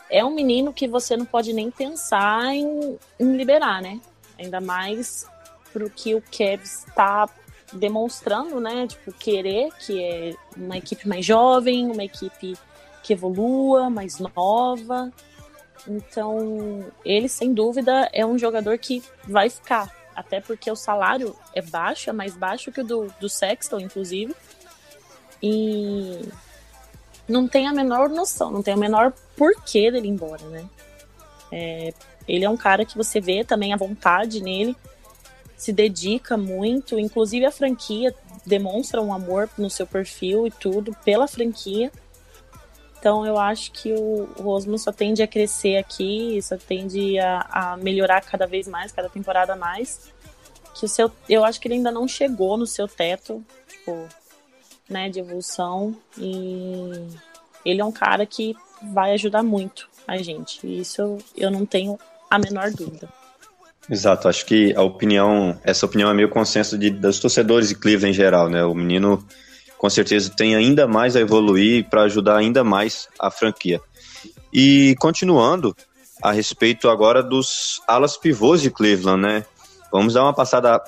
É um menino que você não pode nem pensar em, em liberar, né? Ainda mais pro que o Cavs está demonstrando, né? Tipo, querer que é uma equipe mais jovem, uma equipe que evolua, mais nova. Então, ele sem dúvida é um jogador que vai ficar, até porque o salário é baixo, é mais baixo que o do, do Sexton, inclusive. E não tem a menor noção, não tem o menor porquê dele ir embora, né? É, ele é um cara que você vê também a vontade nele, se dedica muito, inclusive a franquia demonstra um amor no seu perfil e tudo pela franquia. Então eu acho que o, o Osmo só tende a crescer aqui, só tende a, a, melhorar cada vez mais, cada temporada mais. Que o seu, eu acho que ele ainda não chegou no seu teto, tipo, né, de evolução. E ele é um cara que vai ajudar muito a gente. Isso eu não tenho a menor dúvida. Exato, acho que a opinião, essa opinião é meio consenso de, dos torcedores de Cleveland em geral, né? O menino com certeza tem ainda mais a evoluir para ajudar ainda mais a franquia. E continuando a respeito agora dos alas pivôs de Cleveland, né? Vamos dar uma passada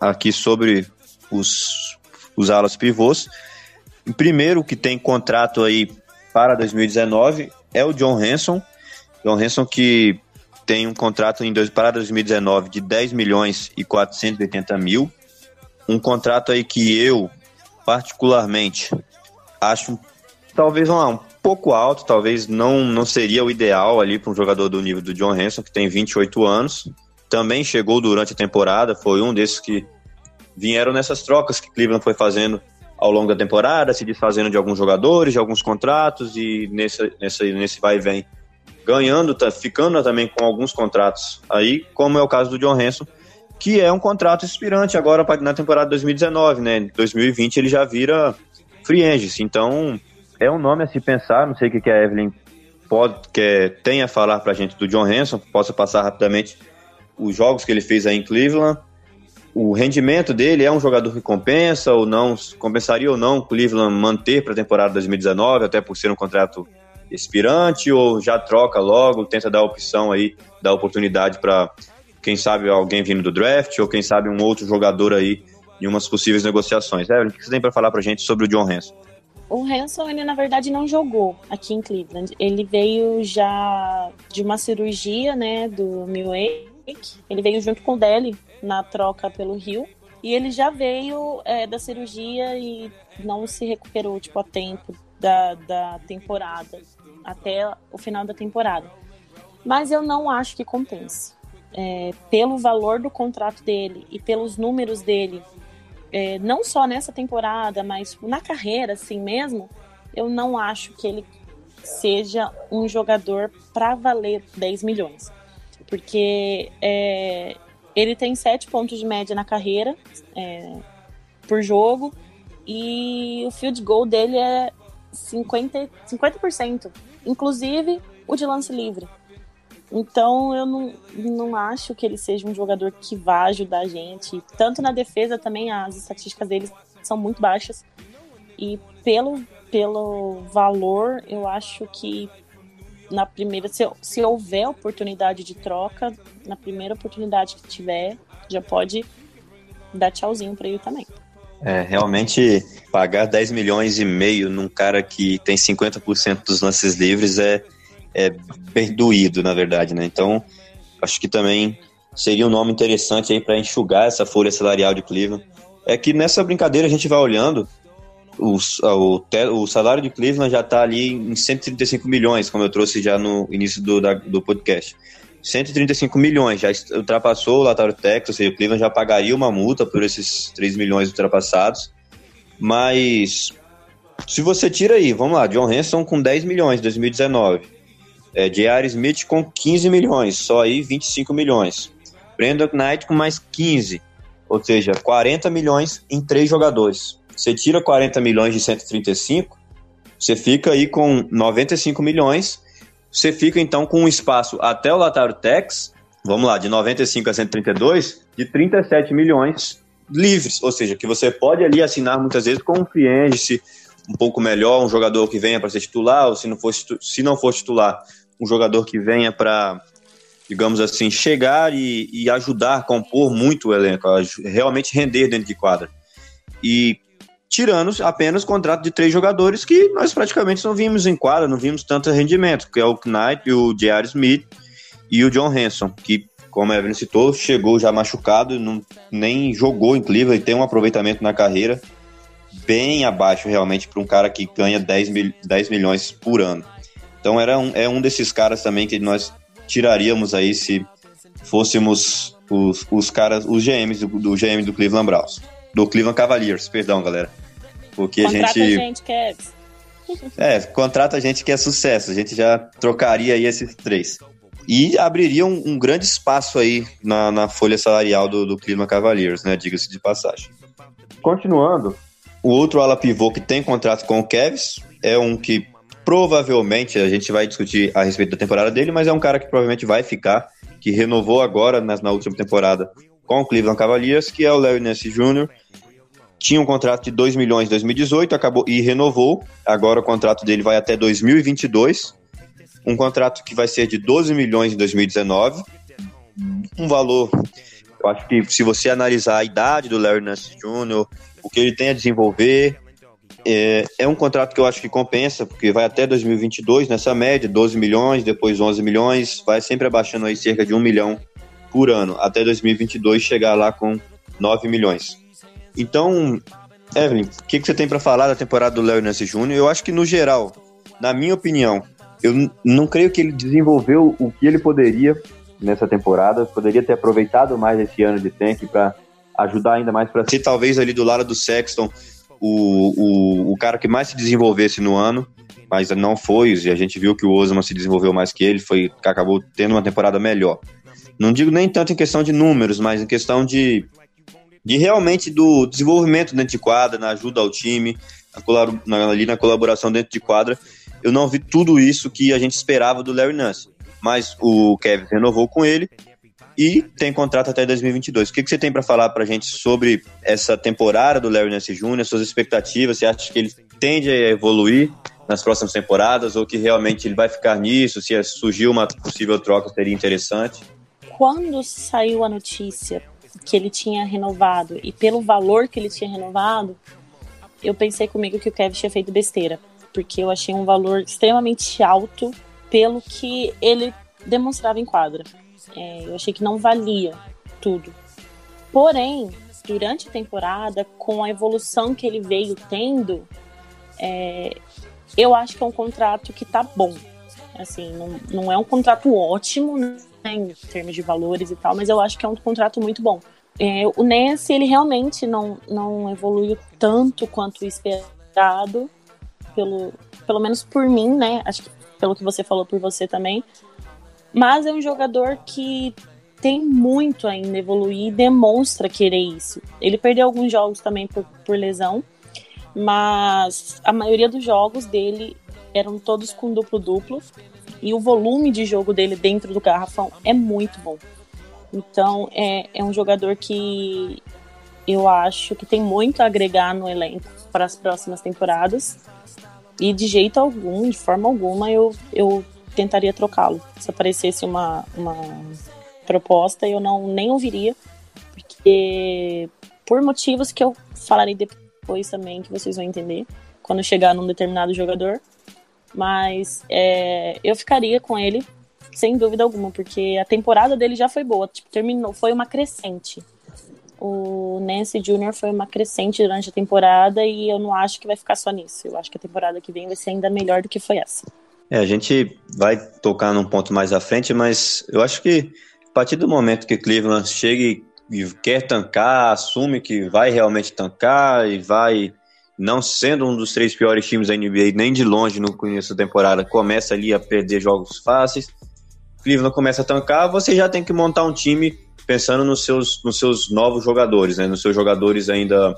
aqui sobre os, os alas pivôs. O primeiro que tem contrato aí para 2019 é o John Hanson. John Hanson que tem um contrato em dois, para 2019 de 10 milhões e 480 mil. Um contrato aí que eu, particularmente, acho talvez um, pouco alto, talvez não, não seria o ideal ali para um jogador do nível do John Hanson, que tem 28 anos. Também chegou durante a temporada, foi um desses que vieram nessas trocas que Cleveland foi fazendo ao longo da temporada, se desfazendo de alguns jogadores, de alguns contratos e nesse, nesse, nesse vai e vem ganhando, tá, ficando também com alguns contratos aí, como é o caso do John Hanson, que é um contrato expirante agora na temporada 2019, né? 2020 ele já vira free agent, então é um nome a se pensar, não sei o que, que a Evelyn pode, quer, tem a falar pra gente do John Hanson, possa passar rapidamente os jogos que ele fez aí em Cleveland, o rendimento dele é um jogador que compensa ou não, compensaria ou não Cleveland manter para a temporada 2019, até por ser um contrato expirante ou já troca logo, tenta dar opção aí, dar oportunidade para quem sabe alguém vindo do draft ou quem sabe um outro jogador aí em umas possíveis negociações. Evelyn, o que você tem para falar para gente sobre o John Hanson? O Hanson, ele na verdade não jogou aqui em Cleveland. Ele veio já de uma cirurgia, né, do Milwaukee. Ele veio junto com o Deli na troca pelo Rio. E ele já veio é, da cirurgia e não se recuperou, tipo, a tempo da, da temporada até o final da temporada. Mas eu não acho que compense. É, pelo valor do contrato dele e pelos números dele, é, não só nessa temporada, mas na carreira assim mesmo, eu não acho que ele seja um jogador para valer 10 milhões. Porque é, ele tem 7 pontos de média na carreira é, por jogo e o field goal dele é 50%. 50% inclusive o de lance livre. Então eu não, não acho que ele seja um jogador que vá ajudar a gente. Tanto na defesa também as estatísticas dele são muito baixas. E pelo, pelo valor, eu acho que na primeira, se, se houver oportunidade de troca, na primeira oportunidade que tiver, já pode dar tchauzinho para ele também. É, realmente pagar 10 milhões e meio num cara que tem 50% dos lances livres é, é bem doído, na verdade, né? Então, acho que também seria um nome interessante aí para enxugar essa folha salarial de Cleveland. É que nessa brincadeira a gente vai olhando, o, o, o salário de Cleveland já está ali em 135 milhões, como eu trouxe já no início do, da, do podcast. 135 milhões, já ultrapassou o Latário Texas, ou seja, o Cleveland já pagaria uma multa por esses 3 milhões ultrapassados. Mas se você tira aí, vamos lá, John Hanson com 10 milhões em 2019, é, J.R. Smith com 15 milhões, só aí 25 milhões. Brandon Knight com mais 15, ou seja, 40 milhões em três jogadores. Você tira 40 milhões de 135, você fica aí com 95 milhões você fica então com um espaço até o Latário Tex, vamos lá, de 95 a 132, de 37 milhões livres, ou seja, que você pode ali assinar muitas vezes com um cliente um pouco melhor, um jogador que venha para ser titular, ou se não for, se não for titular, um jogador que venha para, digamos assim, chegar e, e, ajudar compor muito o elenco, realmente render dentro de quadra. E tirando apenas o contrato de três jogadores que nós praticamente não vimos em quadra, não vimos tanto rendimento, que é o Knight, o J.R. Smith e o John Hanson, que, como a Evelyn citou, chegou já machucado, não, nem jogou em Cleveland e tem um aproveitamento na carreira bem abaixo realmente para um cara que ganha 10, mil, 10 milhões por ano. Então era um, é um desses caras também que nós tiraríamos aí se fôssemos os, os caras, os GMs do, do GM do Cleveland Browns. Do Cleveland Cavaliers, perdão, galera. Porque contrata a gente. A gente quer... É, contrata a gente que é sucesso. A gente já trocaria aí esses três. E abriria um, um grande espaço aí na, na folha salarial do, do Cleveland Cavaliers, né? Diga-se de passagem. Continuando, o outro ala pivô que tem contrato com o Cavs é um que provavelmente a gente vai discutir a respeito da temporada dele, mas é um cara que provavelmente vai ficar, que renovou agora na, na última temporada com o Cleveland Cavaliers, que é o Larry Nance Jr. Tinha um contrato de 2 milhões em 2018 acabou, e renovou. Agora o contrato dele vai até 2022. Um contrato que vai ser de 12 milhões em 2019. Um valor, eu acho que se você analisar a idade do Larry Nance Jr., o que ele tem a desenvolver. É, é um contrato que eu acho que compensa, porque vai até 2022 nessa média, 12 milhões, depois 11 milhões, vai sempre abaixando aí cerca de 1 milhão por ano, até 2022 chegar lá com 9 milhões. Então, Evelyn, o que, que você tem para falar da temporada do Léo Nance Júnior? Eu acho que, no geral, na minha opinião, eu não creio que ele desenvolveu o que ele poderia nessa temporada, poderia ter aproveitado mais esse ano de tank para ajudar ainda mais para ser talvez ali do lado do Sexton o, o, o cara que mais se desenvolvesse no ano, mas não foi, e a gente viu que o Osman se desenvolveu mais que ele, foi acabou tendo uma temporada melhor. Não digo nem tanto em questão de números, mas em questão de, de realmente do desenvolvimento dentro de quadra, na ajuda ao time, na, ali na colaboração dentro de quadra. Eu não vi tudo isso que a gente esperava do Larry Nance. Mas o Kevin renovou com ele e tem contrato até 2022. O que, que você tem para falar para a gente sobre essa temporada do Larry Nance Jr., suas expectativas? Você acha que ele tende a evoluir nas próximas temporadas ou que realmente ele vai ficar nisso? Se surgir uma possível troca, seria interessante? Quando saiu a notícia que ele tinha renovado e pelo valor que ele tinha renovado, eu pensei comigo que o Kevin tinha feito besteira, porque eu achei um valor extremamente alto pelo que ele demonstrava em quadra. É, eu achei que não valia tudo. Porém, durante a temporada, com a evolução que ele veio tendo, é, eu acho que é um contrato que tá bom. Assim, não, não é um contrato ótimo, né, em termos de valores e tal, mas eu acho que é um contrato muito bom. É, o Nance, ele realmente não, não evoluiu tanto quanto esperado, pelo, pelo menos por mim, né? Acho que pelo que você falou por você também. Mas é um jogador que tem muito ainda evoluir e demonstra querer isso. Ele perdeu alguns jogos também por, por lesão, mas a maioria dos jogos dele eram todos com duplo-duplo e o volume de jogo dele dentro do garrafão é muito bom. Então é, é um jogador que eu acho que tem muito a agregar no elenco para as próximas temporadas. E de jeito algum, de forma alguma, eu, eu tentaria trocá-lo. Se aparecesse uma, uma proposta, eu não nem ouviria, porque por motivos que eu falarei depois também, que vocês vão entender, quando chegar num determinado jogador. Mas é, eu ficaria com ele, sem dúvida alguma, porque a temporada dele já foi boa, tipo, terminou, foi uma crescente. O Nancy Jr. foi uma crescente durante a temporada e eu não acho que vai ficar só nisso. Eu acho que a temporada que vem vai ser ainda melhor do que foi essa. É, a gente vai tocar num ponto mais à frente, mas eu acho que a partir do momento que Cleveland chega e quer tancar, assume que vai realmente tancar e vai, não sendo um dos três piores times da NBA, nem de longe no começo da temporada, começa ali a perder jogos fáceis. Cleveland começa a tancar, você já tem que montar um time pensando nos seus, nos seus novos jogadores, né? nos seus jogadores ainda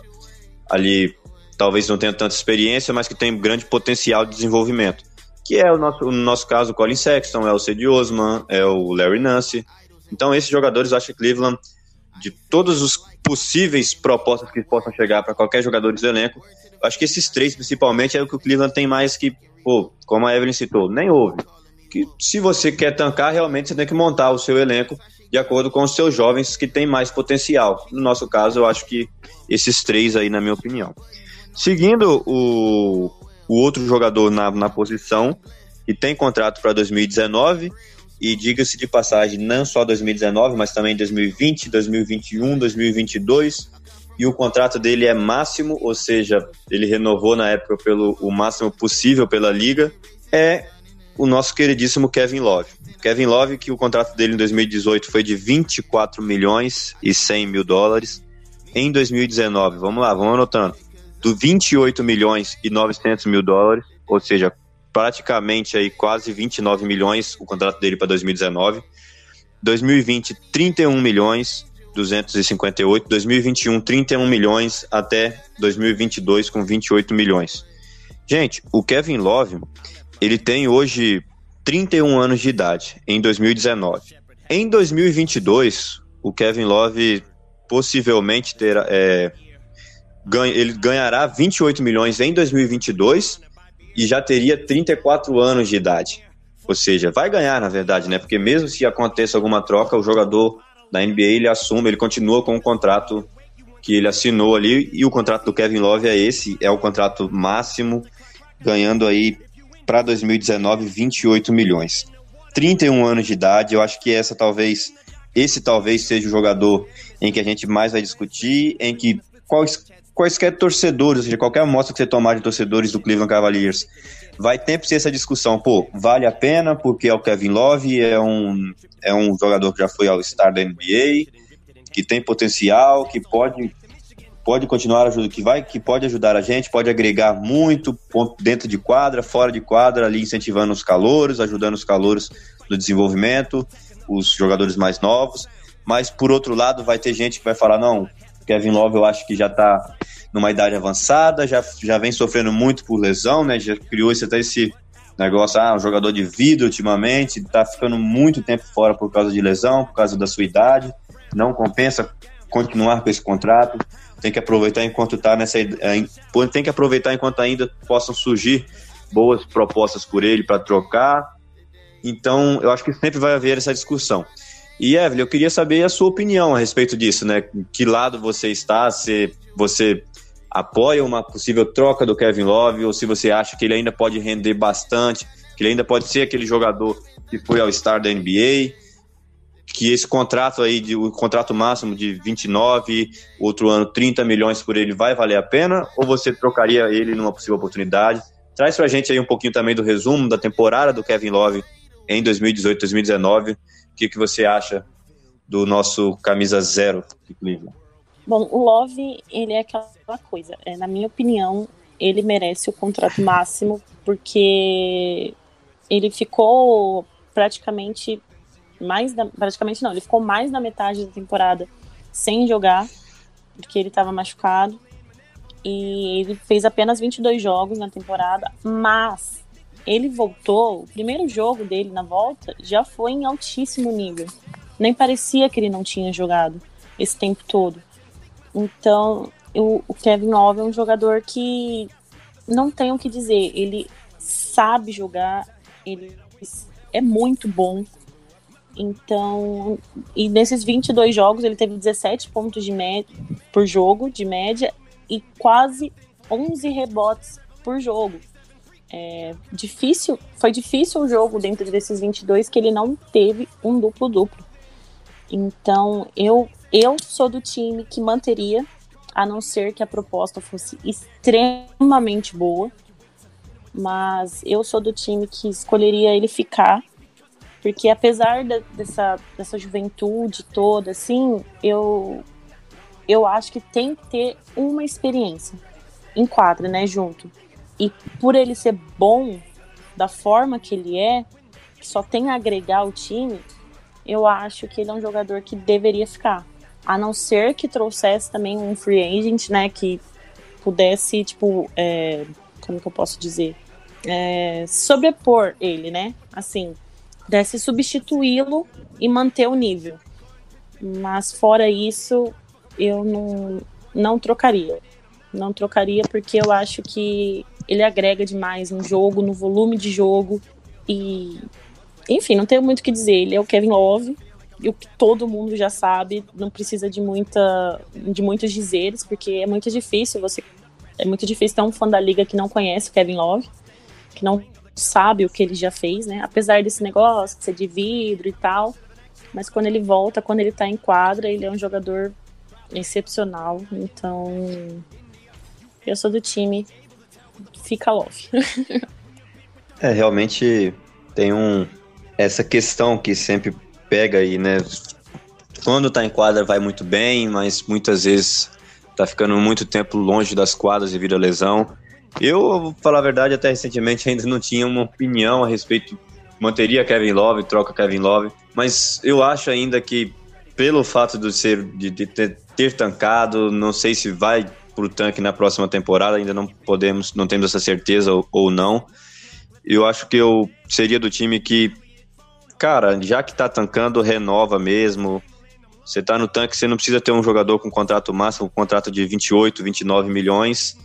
ali, talvez não tenham tanta experiência, mas que tem grande potencial de desenvolvimento. que é o nosso, no nosso caso o Colin Sexton, é o Cedi Osman, é o Larry Nance. Então esses jogadores, acho que Cleveland, de todos os possíveis propostas que possam chegar para qualquer jogador do elenco, acho que esses três principalmente é o que o Cleveland tem mais que, pô, como a Evelyn citou, nem houve. Que se você quer tancar, realmente você tem que montar o seu elenco de acordo com os seus jovens que têm mais potencial. No nosso caso, eu acho que esses três aí, na minha opinião. Seguindo o, o outro jogador na, na posição, que tem contrato para 2019, e diga-se de passagem, não só 2019, mas também 2020, 2021, 2022, e o contrato dele é máximo, ou seja, ele renovou na época pelo o máximo possível pela liga, é o nosso queridíssimo Kevin Love. Kevin Love, que o contrato dele em 2018 foi de 24 milhões e 100 mil dólares. Em 2019, vamos lá, vamos anotando, do 28 milhões e 900 mil dólares, ou seja, praticamente aí quase 29 milhões o contrato dele para 2019. 2020, 31 milhões 258, 2021 31 milhões até 2022 com 28 milhões. Gente, o Kevin Love, ele tem hoje 31 anos de idade em 2019. Em 2022, o Kevin Love possivelmente terá é, ganha, ele ganhará 28 milhões em 2022 e já teria 34 anos de idade. Ou seja, vai ganhar, na verdade, né? Porque mesmo se aconteça alguma troca, o jogador da NBA ele assume, ele continua com o contrato que ele assinou ali e o contrato do Kevin Love é esse, é o contrato máximo, ganhando aí para 2019 28 milhões. 31 anos de idade, eu acho que essa talvez esse talvez seja o jogador em que a gente mais vai discutir, em que quais, quaisquer torcedores, ou seja, qualquer amostra que você tomar de torcedores do Cleveland Cavaliers, vai sempre ser essa discussão, pô, vale a pena porque é o Kevin Love, é um, é um jogador que já foi ao Star da NBA, que tem potencial, que pode pode continuar ajudando, que vai, que pode ajudar a gente, pode agregar muito dentro de quadra, fora de quadra, ali incentivando os calouros, ajudando os calouros no desenvolvimento, os jogadores mais novos. Mas por outro lado, vai ter gente que vai falar não, Kevin Love eu acho que já está numa idade avançada, já, já vem sofrendo muito por lesão, né? Já criou esse, até esse negócio, ah, um jogador de vida ultimamente, está ficando muito tempo fora por causa de lesão, por causa da sua idade, não compensa continuar com esse contrato, tem que aproveitar enquanto está nessa é, tem que aproveitar enquanto ainda possam surgir boas propostas por ele para trocar. Então, eu acho que sempre vai haver essa discussão. E Evelyn, eu queria saber a sua opinião a respeito disso, né? Que lado você está? Se você apoia uma possível troca do Kevin Love ou se você acha que ele ainda pode render bastante, que ele ainda pode ser aquele jogador que foi ao Star da NBA, que esse contrato aí, de, o contrato máximo de 29, outro ano 30 milhões por ele vai valer a pena ou você trocaria ele numa possível oportunidade? Traz pra gente aí um pouquinho também do resumo da temporada do Kevin Love em 2018, 2019 o que, que você acha do nosso camisa zero de Cleveland? Bom, o Love, ele é aquela coisa. É, na minha opinião, ele merece o contrato máximo porque ele ficou praticamente mais da, praticamente não, ele ficou mais da metade da temporada sem jogar porque ele estava machucado e ele fez apenas 22 jogos na temporada, mas ele voltou, o primeiro jogo dele na volta já foi em altíssimo nível. Nem parecia que ele não tinha jogado esse tempo todo. Então, o, o Kevin Love é um jogador que não tem o que dizer. Ele sabe jogar, ele é muito bom. Então, e nesses 22 jogos ele teve 17 pontos de média por jogo de média e quase 11 rebotes por jogo. É, difícil, foi difícil o jogo dentro desses 22 que ele não teve um duplo-duplo. Então, eu, eu sou do time que manteria, a não ser que a proposta fosse extremamente boa. Mas eu sou do time que escolheria ele ficar, porque apesar de, dessa, dessa juventude toda, assim, eu, eu acho que tem que ter uma experiência em quadra, né, junto. E por ele ser bom da forma que ele é, que só tem a agregar ao time, eu acho que ele é um jogador que deveria ficar. A não ser que trouxesse também um free agent, né? Que pudesse, tipo, é, como que eu posso dizer? é, sobrepor ele, né? Assim, desse substituí-lo e manter o nível. Mas fora isso, eu não, não trocaria. Não trocaria porque eu acho que ele agrega demais no jogo, no volume de jogo. E, enfim, não tenho muito o que dizer. Ele é o Kevin Love, o que todo mundo já sabe, não precisa de muita de muitos dizeres, porque é muito difícil você é muito difícil ter um fã da liga que não conhece o Kevin Love, que não sabe o que ele já fez, né? Apesar desse negócio de ser de vidro e tal, mas quando ele volta, quando ele tá em quadra, ele é um jogador excepcional. Então, eu sou do time fica Love. é, realmente tem um essa questão que sempre pega aí, né? Quando tá em quadra vai muito bem, mas muitas vezes tá ficando muito tempo longe das quadras devido à lesão. Eu, falar a verdade, até recentemente ainda não tinha uma opinião a respeito. Manteria Kevin Love, troca Kevin Love, mas eu acho ainda que, pelo fato de, ser, de, de ter, ter tancado, não sei se vai pro tanque na próxima temporada, ainda não podemos, não temos essa certeza ou, ou não. Eu acho que eu seria do time que, cara, já que tá tancando, renova mesmo, você tá no tanque, você não precisa ter um jogador com contrato máximo, um contrato de 28, 29 milhões.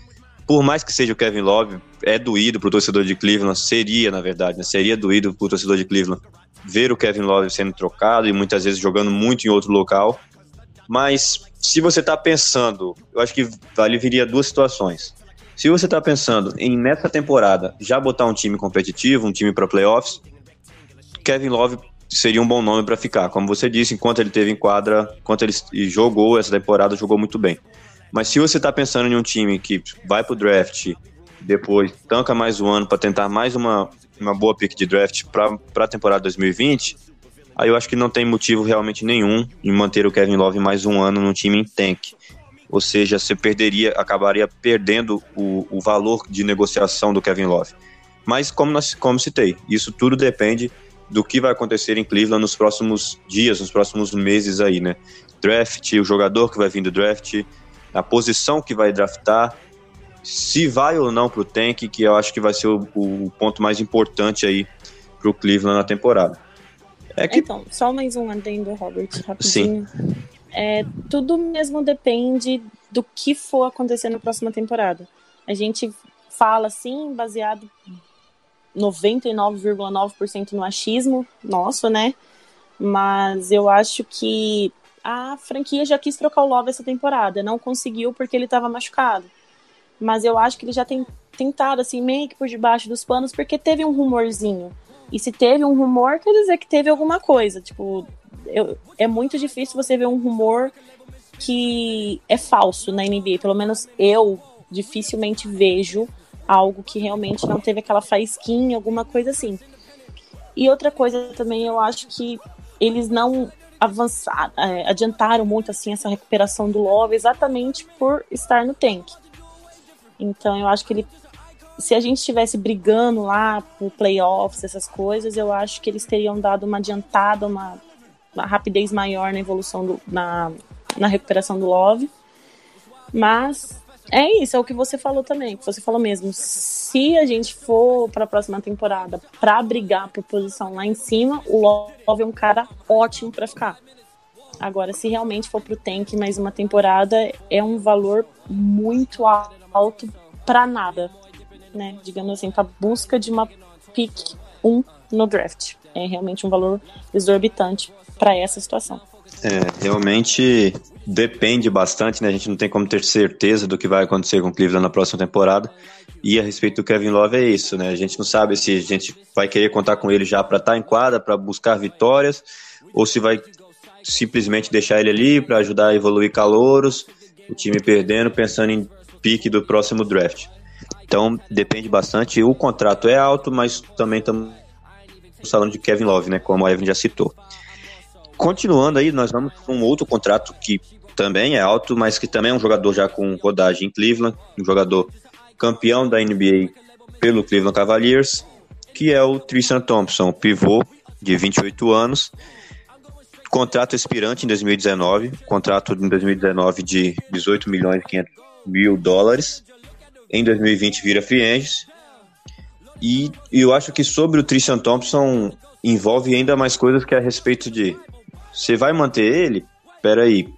Por mais que seja o Kevin Love, é doído pro torcedor de Cleveland, seria, na verdade, né? seria doído pro torcedor de Cleveland ver o Kevin Love sendo trocado e muitas vezes jogando muito em outro local. Mas se você tá pensando, eu acho que ali viria duas situações. Se você tá pensando em nessa temporada já botar um time competitivo, um time para playoffs, Kevin Love seria um bom nome para ficar. Como você disse, enquanto ele teve em quadra, enquanto ele jogou essa temporada, jogou muito bem. Mas se você está pensando em um time que vai para o draft, depois tanca mais um ano para tentar mais uma, uma boa pick de draft para a temporada 2020, aí eu acho que não tem motivo realmente nenhum em manter o Kevin Love mais um ano no time em tank. Ou seja, você perderia, acabaria perdendo o, o valor de negociação do Kevin Love. Mas como, nós, como citei, isso tudo depende do que vai acontecer em Cleveland nos próximos dias, nos próximos meses aí, né? Draft, o jogador que vai vir do draft, a posição que vai draftar, se vai ou não para o tank, que eu acho que vai ser o, o ponto mais importante aí para o Cleveland na temporada. É que... Então, só mais um adendo, Robert, rapidinho. Sim. É, tudo mesmo depende do que for acontecer na próxima temporada. A gente fala assim, baseado 99,9% no achismo nosso, né? Mas eu acho que a franquia já quis trocar o Love essa temporada. Não conseguiu porque ele estava machucado. Mas eu acho que ele já tem tentado, assim, meio que por debaixo dos panos, porque teve um rumorzinho. E se teve um rumor, quer dizer que teve alguma coisa. Tipo, eu, é muito difícil você ver um rumor que é falso na NBA. Pelo menos eu dificilmente vejo algo que realmente não teve aquela faísquinha, alguma coisa assim. E outra coisa também, eu acho que eles não avançaram, é, adiantaram muito assim essa recuperação do Love exatamente por estar no tank. Então eu acho que ele se a gente estivesse brigando lá por playoffs, essas coisas, eu acho que eles teriam dado uma adiantada, uma, uma rapidez maior na evolução do, na, na recuperação do Love. Mas é isso, é o que você falou também, que você falou mesmo. Se a gente for para a próxima temporada para brigar por posição lá em cima, o Love é um cara ótimo para ficar. Agora, se realmente for pro tank mais uma temporada, é um valor muito alto para nada, né? Digamos assim, para busca de uma pick 1 no draft. É realmente um valor exorbitante para essa situação. É, realmente depende bastante, né? A gente não tem como ter certeza do que vai acontecer com o Cleveland na próxima temporada. E a respeito do Kevin Love é isso, né? A gente não sabe se a gente vai querer contar com ele já para estar tá em quadra, para buscar vitórias, ou se vai simplesmente deixar ele ali para ajudar a evoluir calouros, o time perdendo, pensando em pique do próximo draft. Então depende bastante. O contrato é alto, mas também estamos falando de Kevin Love, né? Como a Evan já citou. Continuando aí, nós vamos com um outro contrato que também é alto, mas que também é um jogador já com rodagem em Cleveland, um jogador campeão da NBA pelo Cleveland Cavaliers, que é o Tristan Thompson, pivô de 28 anos, contrato expirante em 2019, contrato em 2019 de 18 milhões e 500 mil dólares, em 2020 vira free agent, E, eu acho que sobre o Tristan Thompson envolve ainda mais coisas que é a respeito de você vai manter ele? Peraí,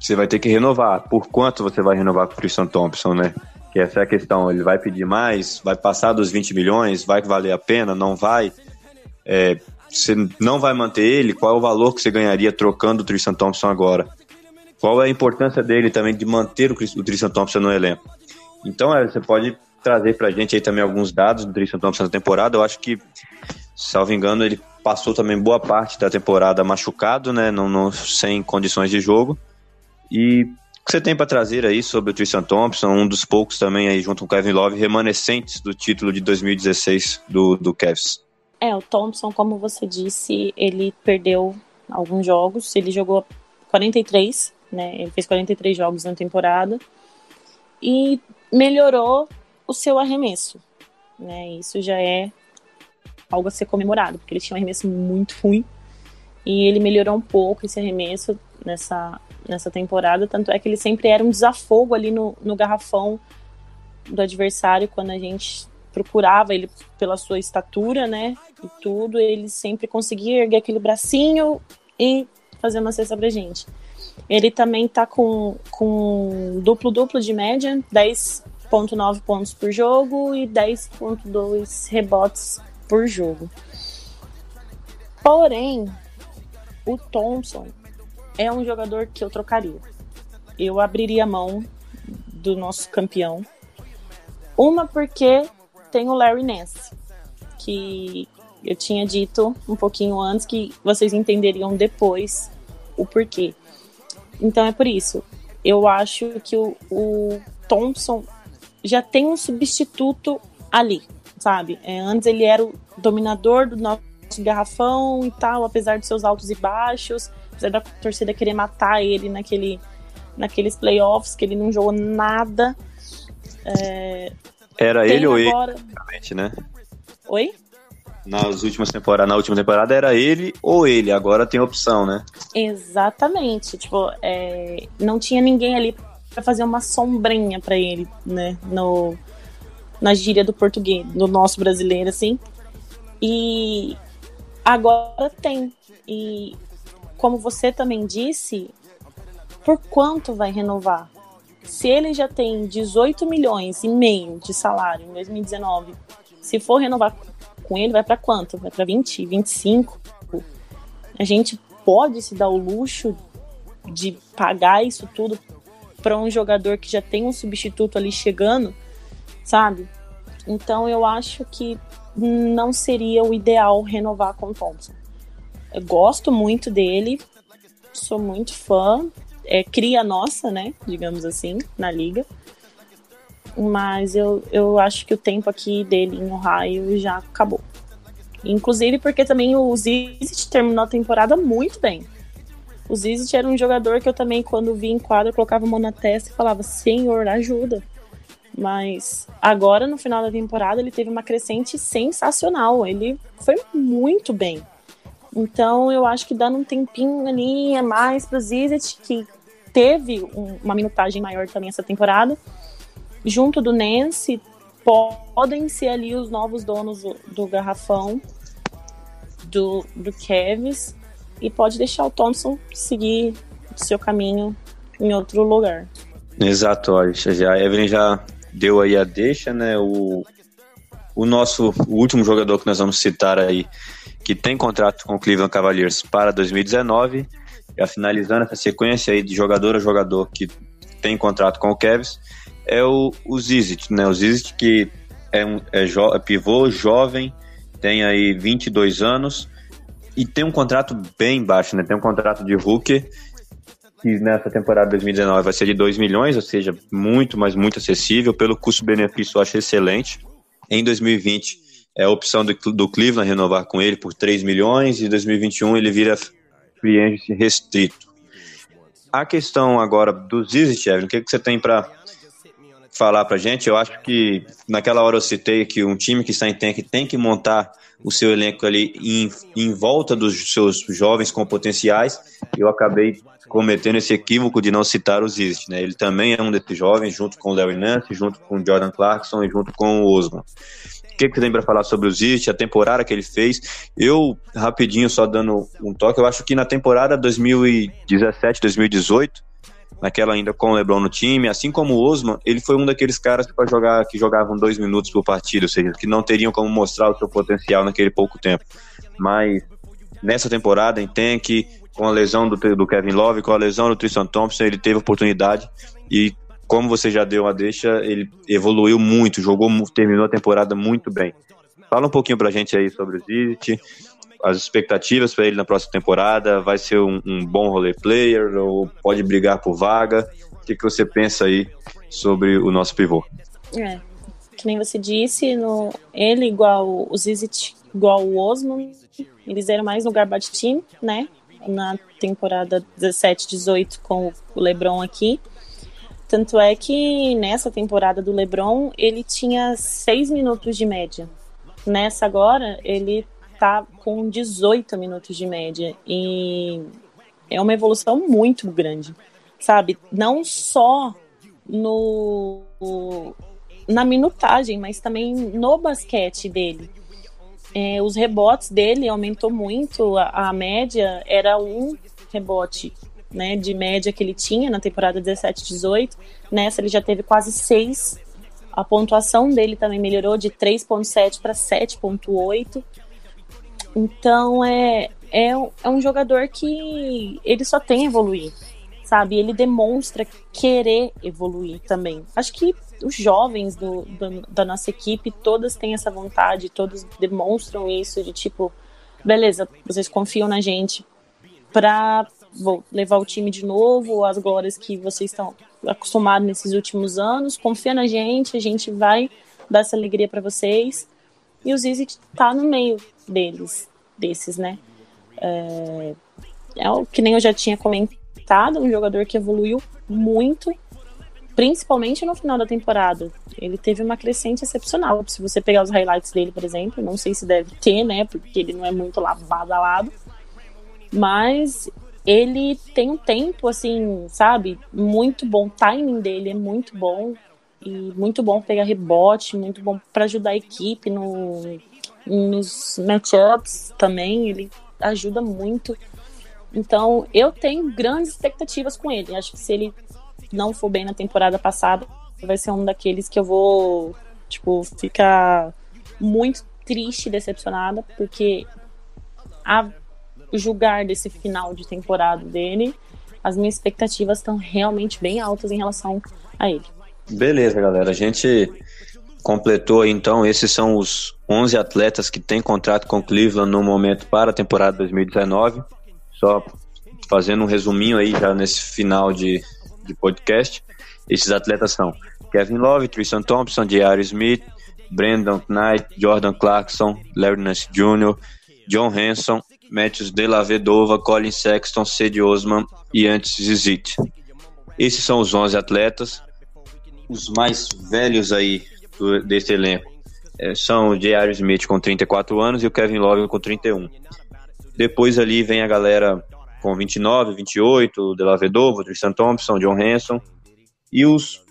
você vai ter que renovar. Por quanto você vai renovar com o Tristan Thompson, né? Que essa é a questão. Ele vai pedir mais? Vai passar dos 20 milhões? Vai valer a pena? Não vai? É, você não vai manter ele? Qual é o valor que você ganharia trocando o Tristan Thompson agora? Qual é a importância dele também de manter o, o Tristan Thompson no elenco? Então, é, você pode trazer pra gente aí também alguns dados do Tristan Thompson na temporada. Eu acho que, salvo engano, ele passou também boa parte da temporada machucado, né? Não, não sem condições de jogo. E o que você tem para trazer aí sobre o Tristan Thompson, um dos poucos também aí junto com o Kevin Love remanescentes do título de 2016 do, do Cavs? É, o Thompson, como você disse, ele perdeu alguns jogos, ele jogou 43, né? Ele fez 43 jogos na temporada e melhorou o seu arremesso, né? Isso já é algo a ser comemorado, porque ele tinha um arremesso muito ruim. E ele melhorou um pouco esse arremesso nessa, nessa temporada, tanto é que ele sempre era um desafogo ali no, no garrafão do adversário quando a gente procurava ele pela sua estatura, né, e tudo, ele sempre conseguia erguer aquele bracinho e fazer uma cesta pra gente. Ele também tá com, com duplo-duplo de média, 10.9 pontos por jogo e 10.2 rebotes por jogo. Porém, o Thompson é um jogador que eu trocaria. Eu abriria mão do nosso campeão. Uma porque tem o Larry Nance, que eu tinha dito um pouquinho antes que vocês entenderiam depois o porquê. Então é por isso. Eu acho que o, o Thompson já tem um substituto ali, sabe? É, antes ele era o dominador do nosso garrafão e tal, apesar de seus altos e baixos, apesar da torcida querer matar ele naquele, naqueles playoffs que ele não jogou nada. É, era ele ou agora... ele, né? Oi? Nas últimas temporadas, na última temporada era ele ou ele, agora tem opção, né? Exatamente. Tipo, é, não tinha ninguém ali para fazer uma sombrinha para ele, né? No, na gíria do português, do nosso brasileiro, assim. E agora tem. E como você também disse, por quanto vai renovar? Se ele já tem 18 milhões e meio de salário em 2019, se for renovar com ele, vai para quanto? Vai para 20, 25? A gente pode se dar o luxo de pagar isso tudo para um jogador que já tem um substituto ali chegando, sabe? Então eu acho que não seria o ideal renovar com o Thompson. Eu gosto muito dele, sou muito fã, é cria nossa, né, digamos assim, na liga. Mas eu, eu acho que o tempo aqui dele em Ohio já acabou. Inclusive porque também o Zizit terminou a temporada muito bem. O Zizit era um jogador que eu também, quando vi em quadro, colocava a mão na testa e falava: Senhor, ajuda. Mas agora, no final da temporada, ele teve uma crescente sensacional. Ele foi muito bem. Então, eu acho que dando um tempinho ali a mais para o Zizet, que teve um, uma minutagem maior também essa temporada, junto do Nance, podem ser ali os novos donos do, do garrafão do, do Kevs e pode deixar o Thompson seguir seu caminho em outro lugar. Exato, olha, já, a Evelyn já deu aí a deixa, né? O, o nosso o último jogador que nós vamos citar aí, que tem contrato com o Cleveland Cavaliers para 2019, já finalizando essa sequência aí de jogador a jogador que tem contrato com o Cavs, é o, o né? O Zizit que é um é, jo, é pivô jovem, tem aí 22 anos e tem um contrato bem baixo, né? Tem um contrato de rookie que nessa temporada 2019 vai ser de 2 milhões, ou seja, muito, mas muito acessível. Pelo custo-benefício, eu acho excelente. Em 2020, é a opção do, do Cleveland renovar com ele por 3 milhões, e em 2021 ele vira free restrito. A questão agora do Zizit, Evelyn, o que, que você tem para falar pra gente, eu acho que naquela hora eu citei que um time que está em tank tem que montar o seu elenco ali em, em volta dos seus jovens com potenciais. Eu acabei cometendo esse equívoco de não citar o Zist, né? Ele também é um desses jovens, junto com o Larry Nance, junto com o Jordan Clarkson e junto com o Osman. O que, que você tem para falar sobre o Zist, a temporada que ele fez? Eu, rapidinho, só dando um toque, eu acho que na temporada 2017, 2018, naquela ainda com o LeBron no time, assim como o Osman, ele foi um daqueles caras que, jogar, que jogavam dois minutos por partida, ou seja, que não teriam como mostrar o seu potencial naquele pouco tempo. Mas nessa temporada, em Tank, com a lesão do, do Kevin Love, com a lesão do Tristan Thompson, ele teve oportunidade e como você já deu a deixa, ele evoluiu muito, jogou, terminou a temporada muito bem. Fala um pouquinho pra gente aí sobre o Zizit, as expectativas para ele na próxima temporada, vai ser um, um, bom role player ou pode brigar por vaga? O que, que você pensa aí sobre o nosso pivô? É, que nem você disse, no, ele igual o Zizit, igual o Osman, eles eram mais no garbage team, né? Na temporada 17, 18 com o LeBron aqui. Tanto é que nessa temporada do LeBron ele tinha 6 minutos de média. Nessa agora ele tá com 18 minutos de média e é uma evolução muito grande, sabe? Não só no na minutagem, mas também no basquete dele. É, os rebotes dele aumentou muito, a, a média era um rebote né, de média que ele tinha na temporada 17-18. Nessa ele já teve quase 6. A pontuação dele também melhorou de 3.7 para 7.8. Então é, é, é um jogador que ele só tem a evoluir, sabe? Ele demonstra querer evoluir também. Acho que os jovens do, do, da nossa equipe, todas têm essa vontade, todos demonstram isso de tipo, beleza, vocês confiam na gente para levar o time de novo, as glórias que vocês estão acostumados nesses últimos anos. Confia na gente, a gente vai dar essa alegria para vocês. E o Zizi tá no meio deles, desses, né? É, é o que nem eu já tinha comentado, um jogador que evoluiu muito, principalmente no final da temporada. Ele teve uma crescente excepcional. Se você pegar os highlights dele, por exemplo, não sei se deve ter, né? Porque ele não é muito lá badalado. Mas ele tem um tempo, assim, sabe? Muito bom. O timing dele é muito bom. E muito bom pegar rebote, muito bom para ajudar a equipe no, nos matchups também. Ele ajuda muito. Então, eu tenho grandes expectativas com ele. Acho que se ele não for bem na temporada passada, vai ser um daqueles que eu vou, tipo, ficar muito triste, decepcionada, porque a julgar desse final de temporada dele, as minhas expectativas estão realmente bem altas em relação a ele. Beleza, galera. A gente completou então, esses são os 11 atletas que têm contrato com Cleveland no momento para a temporada 2019. Só fazendo um resuminho aí já nesse final de, de podcast. Esses atletas são Kevin Love, Tristan Thompson, J.R. Smith, Brandon Knight, Jordan Clarkson, Larry Nance Jr., John Hanson, Matthews de la Vedova, Colin Sexton, Cedi Osman e antes Zizit. Esses são os 11 atletas. Os mais velhos aí do, desse elenco é, são o J.R. Smith com 34 anos e o Kevin Love com 31. Depois ali vem a galera com 29, 28, o De La Vedova, Tristan Thompson, John Hanson. E os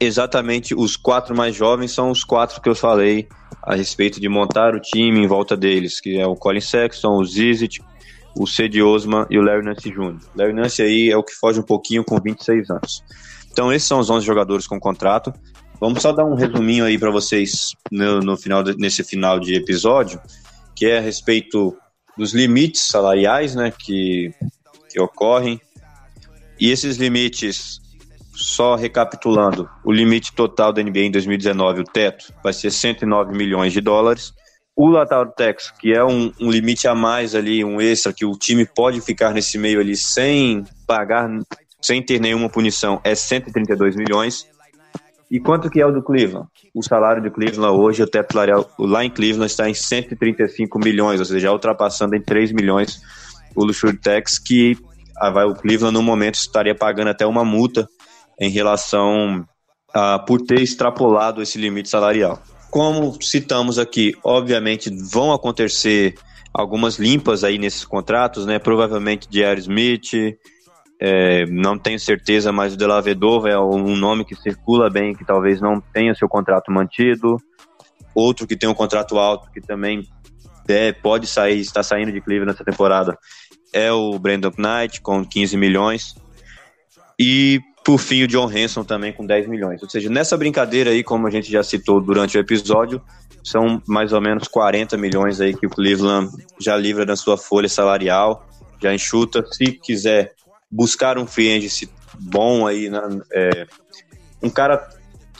exatamente os quatro mais jovens são os quatro que eu falei a respeito de montar o time em volta deles, que é o Colin Sexton, o Zizit, o Cedi Osman e o Larry Nance Jr. Larry Nance aí é o que foge um pouquinho com 26 anos. Então esses são os 11 jogadores com contrato. Vamos só dar um resuminho aí para vocês no, no, final de, nesse final de episódio, que é a respeito dos limites salariais, né, que, que ocorrem. E esses limites só recapitulando, o limite total da NBA em 2019, o teto, vai ser 109 milhões de dólares. O Latal Tax, que é um, um, limite a mais ali, um extra, que o time pode ficar nesse meio ali sem pagar, sem ter nenhuma punição, é 132 milhões. E quanto que é o do Cleveland? O salário do Cleveland hoje, o teto salarial lá em Cleveland está em 135 milhões, ou seja, ultrapassando em 3 milhões o Luxury Tax, que ah, o Cleveland no momento estaria pagando até uma multa em relação uh, por ter extrapolado esse limite salarial. Como citamos aqui, obviamente vão acontecer algumas limpas aí nesses contratos, né? Provavelmente de Smith, é, não tenho certeza, mas o De La Vedova é um nome que circula bem, que talvez não tenha seu contrato mantido. Outro que tem um contrato alto, que também é, pode sair, está saindo de Cleveland nessa temporada, é o Brandon Knight, com 15 milhões. E, por fim, o John Hanson também com 10 milhões. Ou seja, nessa brincadeira aí, como a gente já citou durante o episódio, são mais ou menos 40 milhões aí que o Cleveland já livra da sua folha salarial, já enxuta. Se quiser buscar um free agency bom aí, né, é, um cara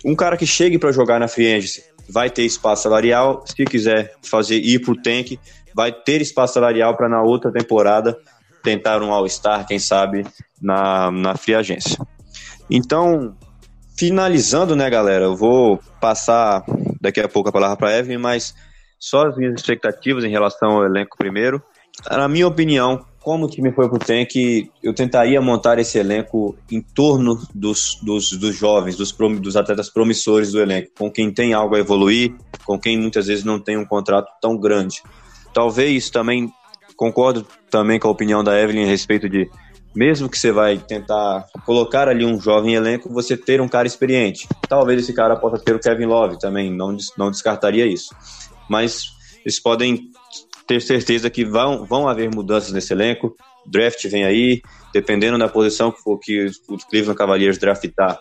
um cara que chegue para jogar na free agency vai ter espaço salarial. Se quiser fazer ir pro tank, vai ter espaço salarial para na outra temporada tentar um All-Star, quem sabe, na, na free agência. Então, finalizando, né, galera, eu vou passar daqui a pouco a palavra para Evelyn, mas só as minhas expectativas em relação ao elenco primeiro. Na minha opinião, como o time foi pro Tank, eu tentaria montar esse elenco em torno dos, dos, dos jovens, dos, dos atletas promissores do elenco, com quem tem algo a evoluir, com quem muitas vezes não tem um contrato tão grande. Talvez também, concordo também com a opinião da Evelyn a respeito de, mesmo que você vai tentar colocar ali um jovem elenco, você ter um cara experiente. Talvez esse cara possa ter o Kevin Love também, não, não descartaria isso. Mas eles podem ter certeza que vão, vão haver mudanças nesse elenco. Draft vem aí, dependendo da posição que for que o Cleveland Cavaliers draftar,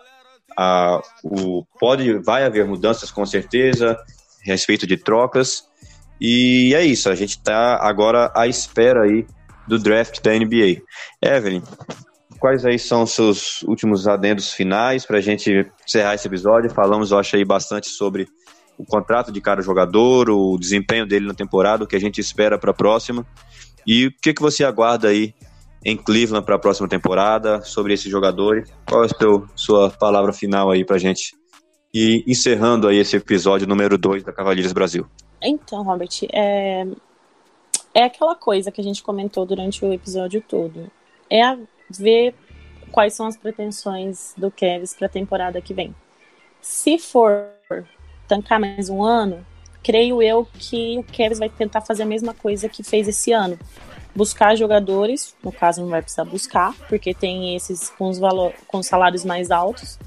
a, o, pode, vai haver mudanças com certeza, a respeito de trocas. E é isso, a gente está agora à espera aí do draft da NBA. Evelyn, quais aí são os seus últimos adendos finais para a gente encerrar esse episódio? Falamos, eu acho, aí bastante sobre o contrato de cada jogador, o desempenho dele na temporada, o que a gente espera para a próxima. E o que, que você aguarda aí em Cleveland para a próxima temporada sobre esse jogador? Qual é a seu, sua palavra final aí para a gente ir encerrando aí esse episódio número 2 da Cavalheiros Brasil? Então, Robert, é... é aquela coisa que a gente comentou durante o episódio todo. É ver quais são as pretensões do Kevs para a temporada que vem. Se for tancar mais um ano, creio eu que o Kevs vai tentar fazer a mesma coisa que fez esse ano. Buscar jogadores, no caso não vai precisar buscar, porque tem esses com os, valor, com os salários mais altos,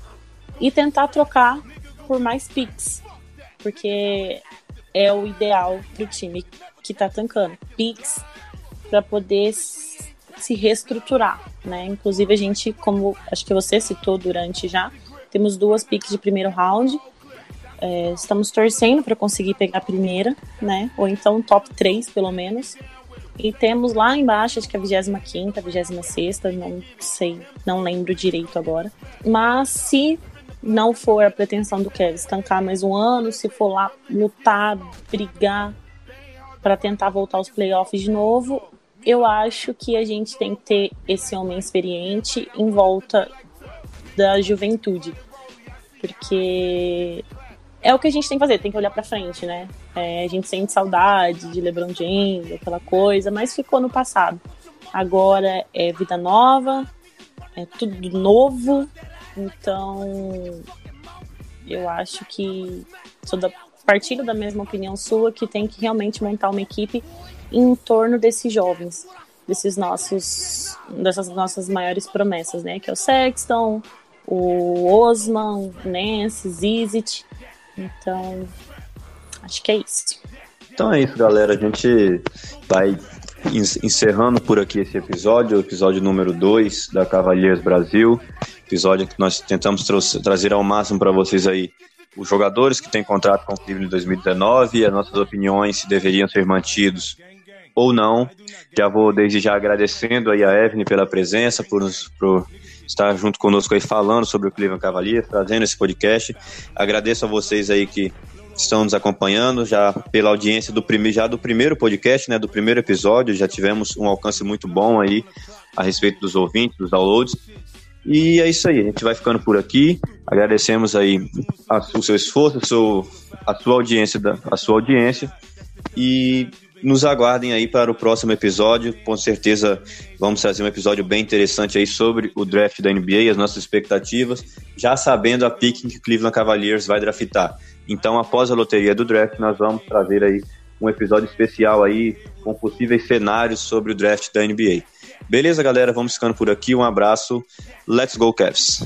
e tentar trocar por mais picks, porque é o ideal para o time que está tancando. Picks para poder se reestruturar, né? Inclusive a gente, como acho que você citou durante já, temos duas picks de primeiro round é, estamos torcendo para conseguir pegar a primeira, né? Ou então top 3, pelo menos. E temos lá embaixo, acho que a 25 a 26 não sei, não lembro direito agora. Mas se não for a pretensão do Kevin estancar mais um ano, se for lá lutar, brigar para tentar voltar aos playoffs de novo, eu acho que a gente tem que ter esse homem experiente em volta da juventude. Porque é o que a gente tem que fazer, tem que olhar para frente, né? É, a gente sente saudade de LeBron James, aquela coisa, mas ficou no passado. Agora é vida nova, é tudo novo, então eu acho que sou da partilho da mesma opinião sua que tem que realmente montar uma equipe em torno desses jovens, desses nossos dessas nossas maiores promessas, né? Que é o Sexton, o Osman, o Nance, Zizit então, acho que é isso. Então é isso, galera. A gente vai encerrando por aqui esse episódio, o episódio número 2 da Cavaliers Brasil. Episódio que nós tentamos trazer ao máximo para vocês aí os jogadores que têm contrato com o Cleveland em 2019 e as nossas opiniões se deveriam ser mantidos ou não. Já vou desde já agradecendo aí a Evelyn pela presença, por, por estar junto conosco aí falando sobre o Cleveland Cavaliers, trazendo esse podcast. Agradeço a vocês aí que estão nos acompanhando já pela audiência do primeiro já do primeiro podcast, né, do primeiro episódio, já tivemos um alcance muito bom aí a respeito dos ouvintes, dos downloads. E é isso aí, a gente vai ficando por aqui. Agradecemos aí a, o seu esforço, a, seu, a sua audiência, da, a sua audiência. E nos aguardem aí para o próximo episódio. Com certeza vamos fazer um episódio bem interessante aí sobre o draft da NBA, as nossas expectativas, já sabendo a pick que o Cleveland Cavaliers vai draftar. Então, após a loteria do draft, nós vamos trazer aí um episódio especial aí com possíveis cenários sobre o draft da NBA. Beleza, galera? Vamos ficando por aqui. Um abraço. Let's go, Cavs!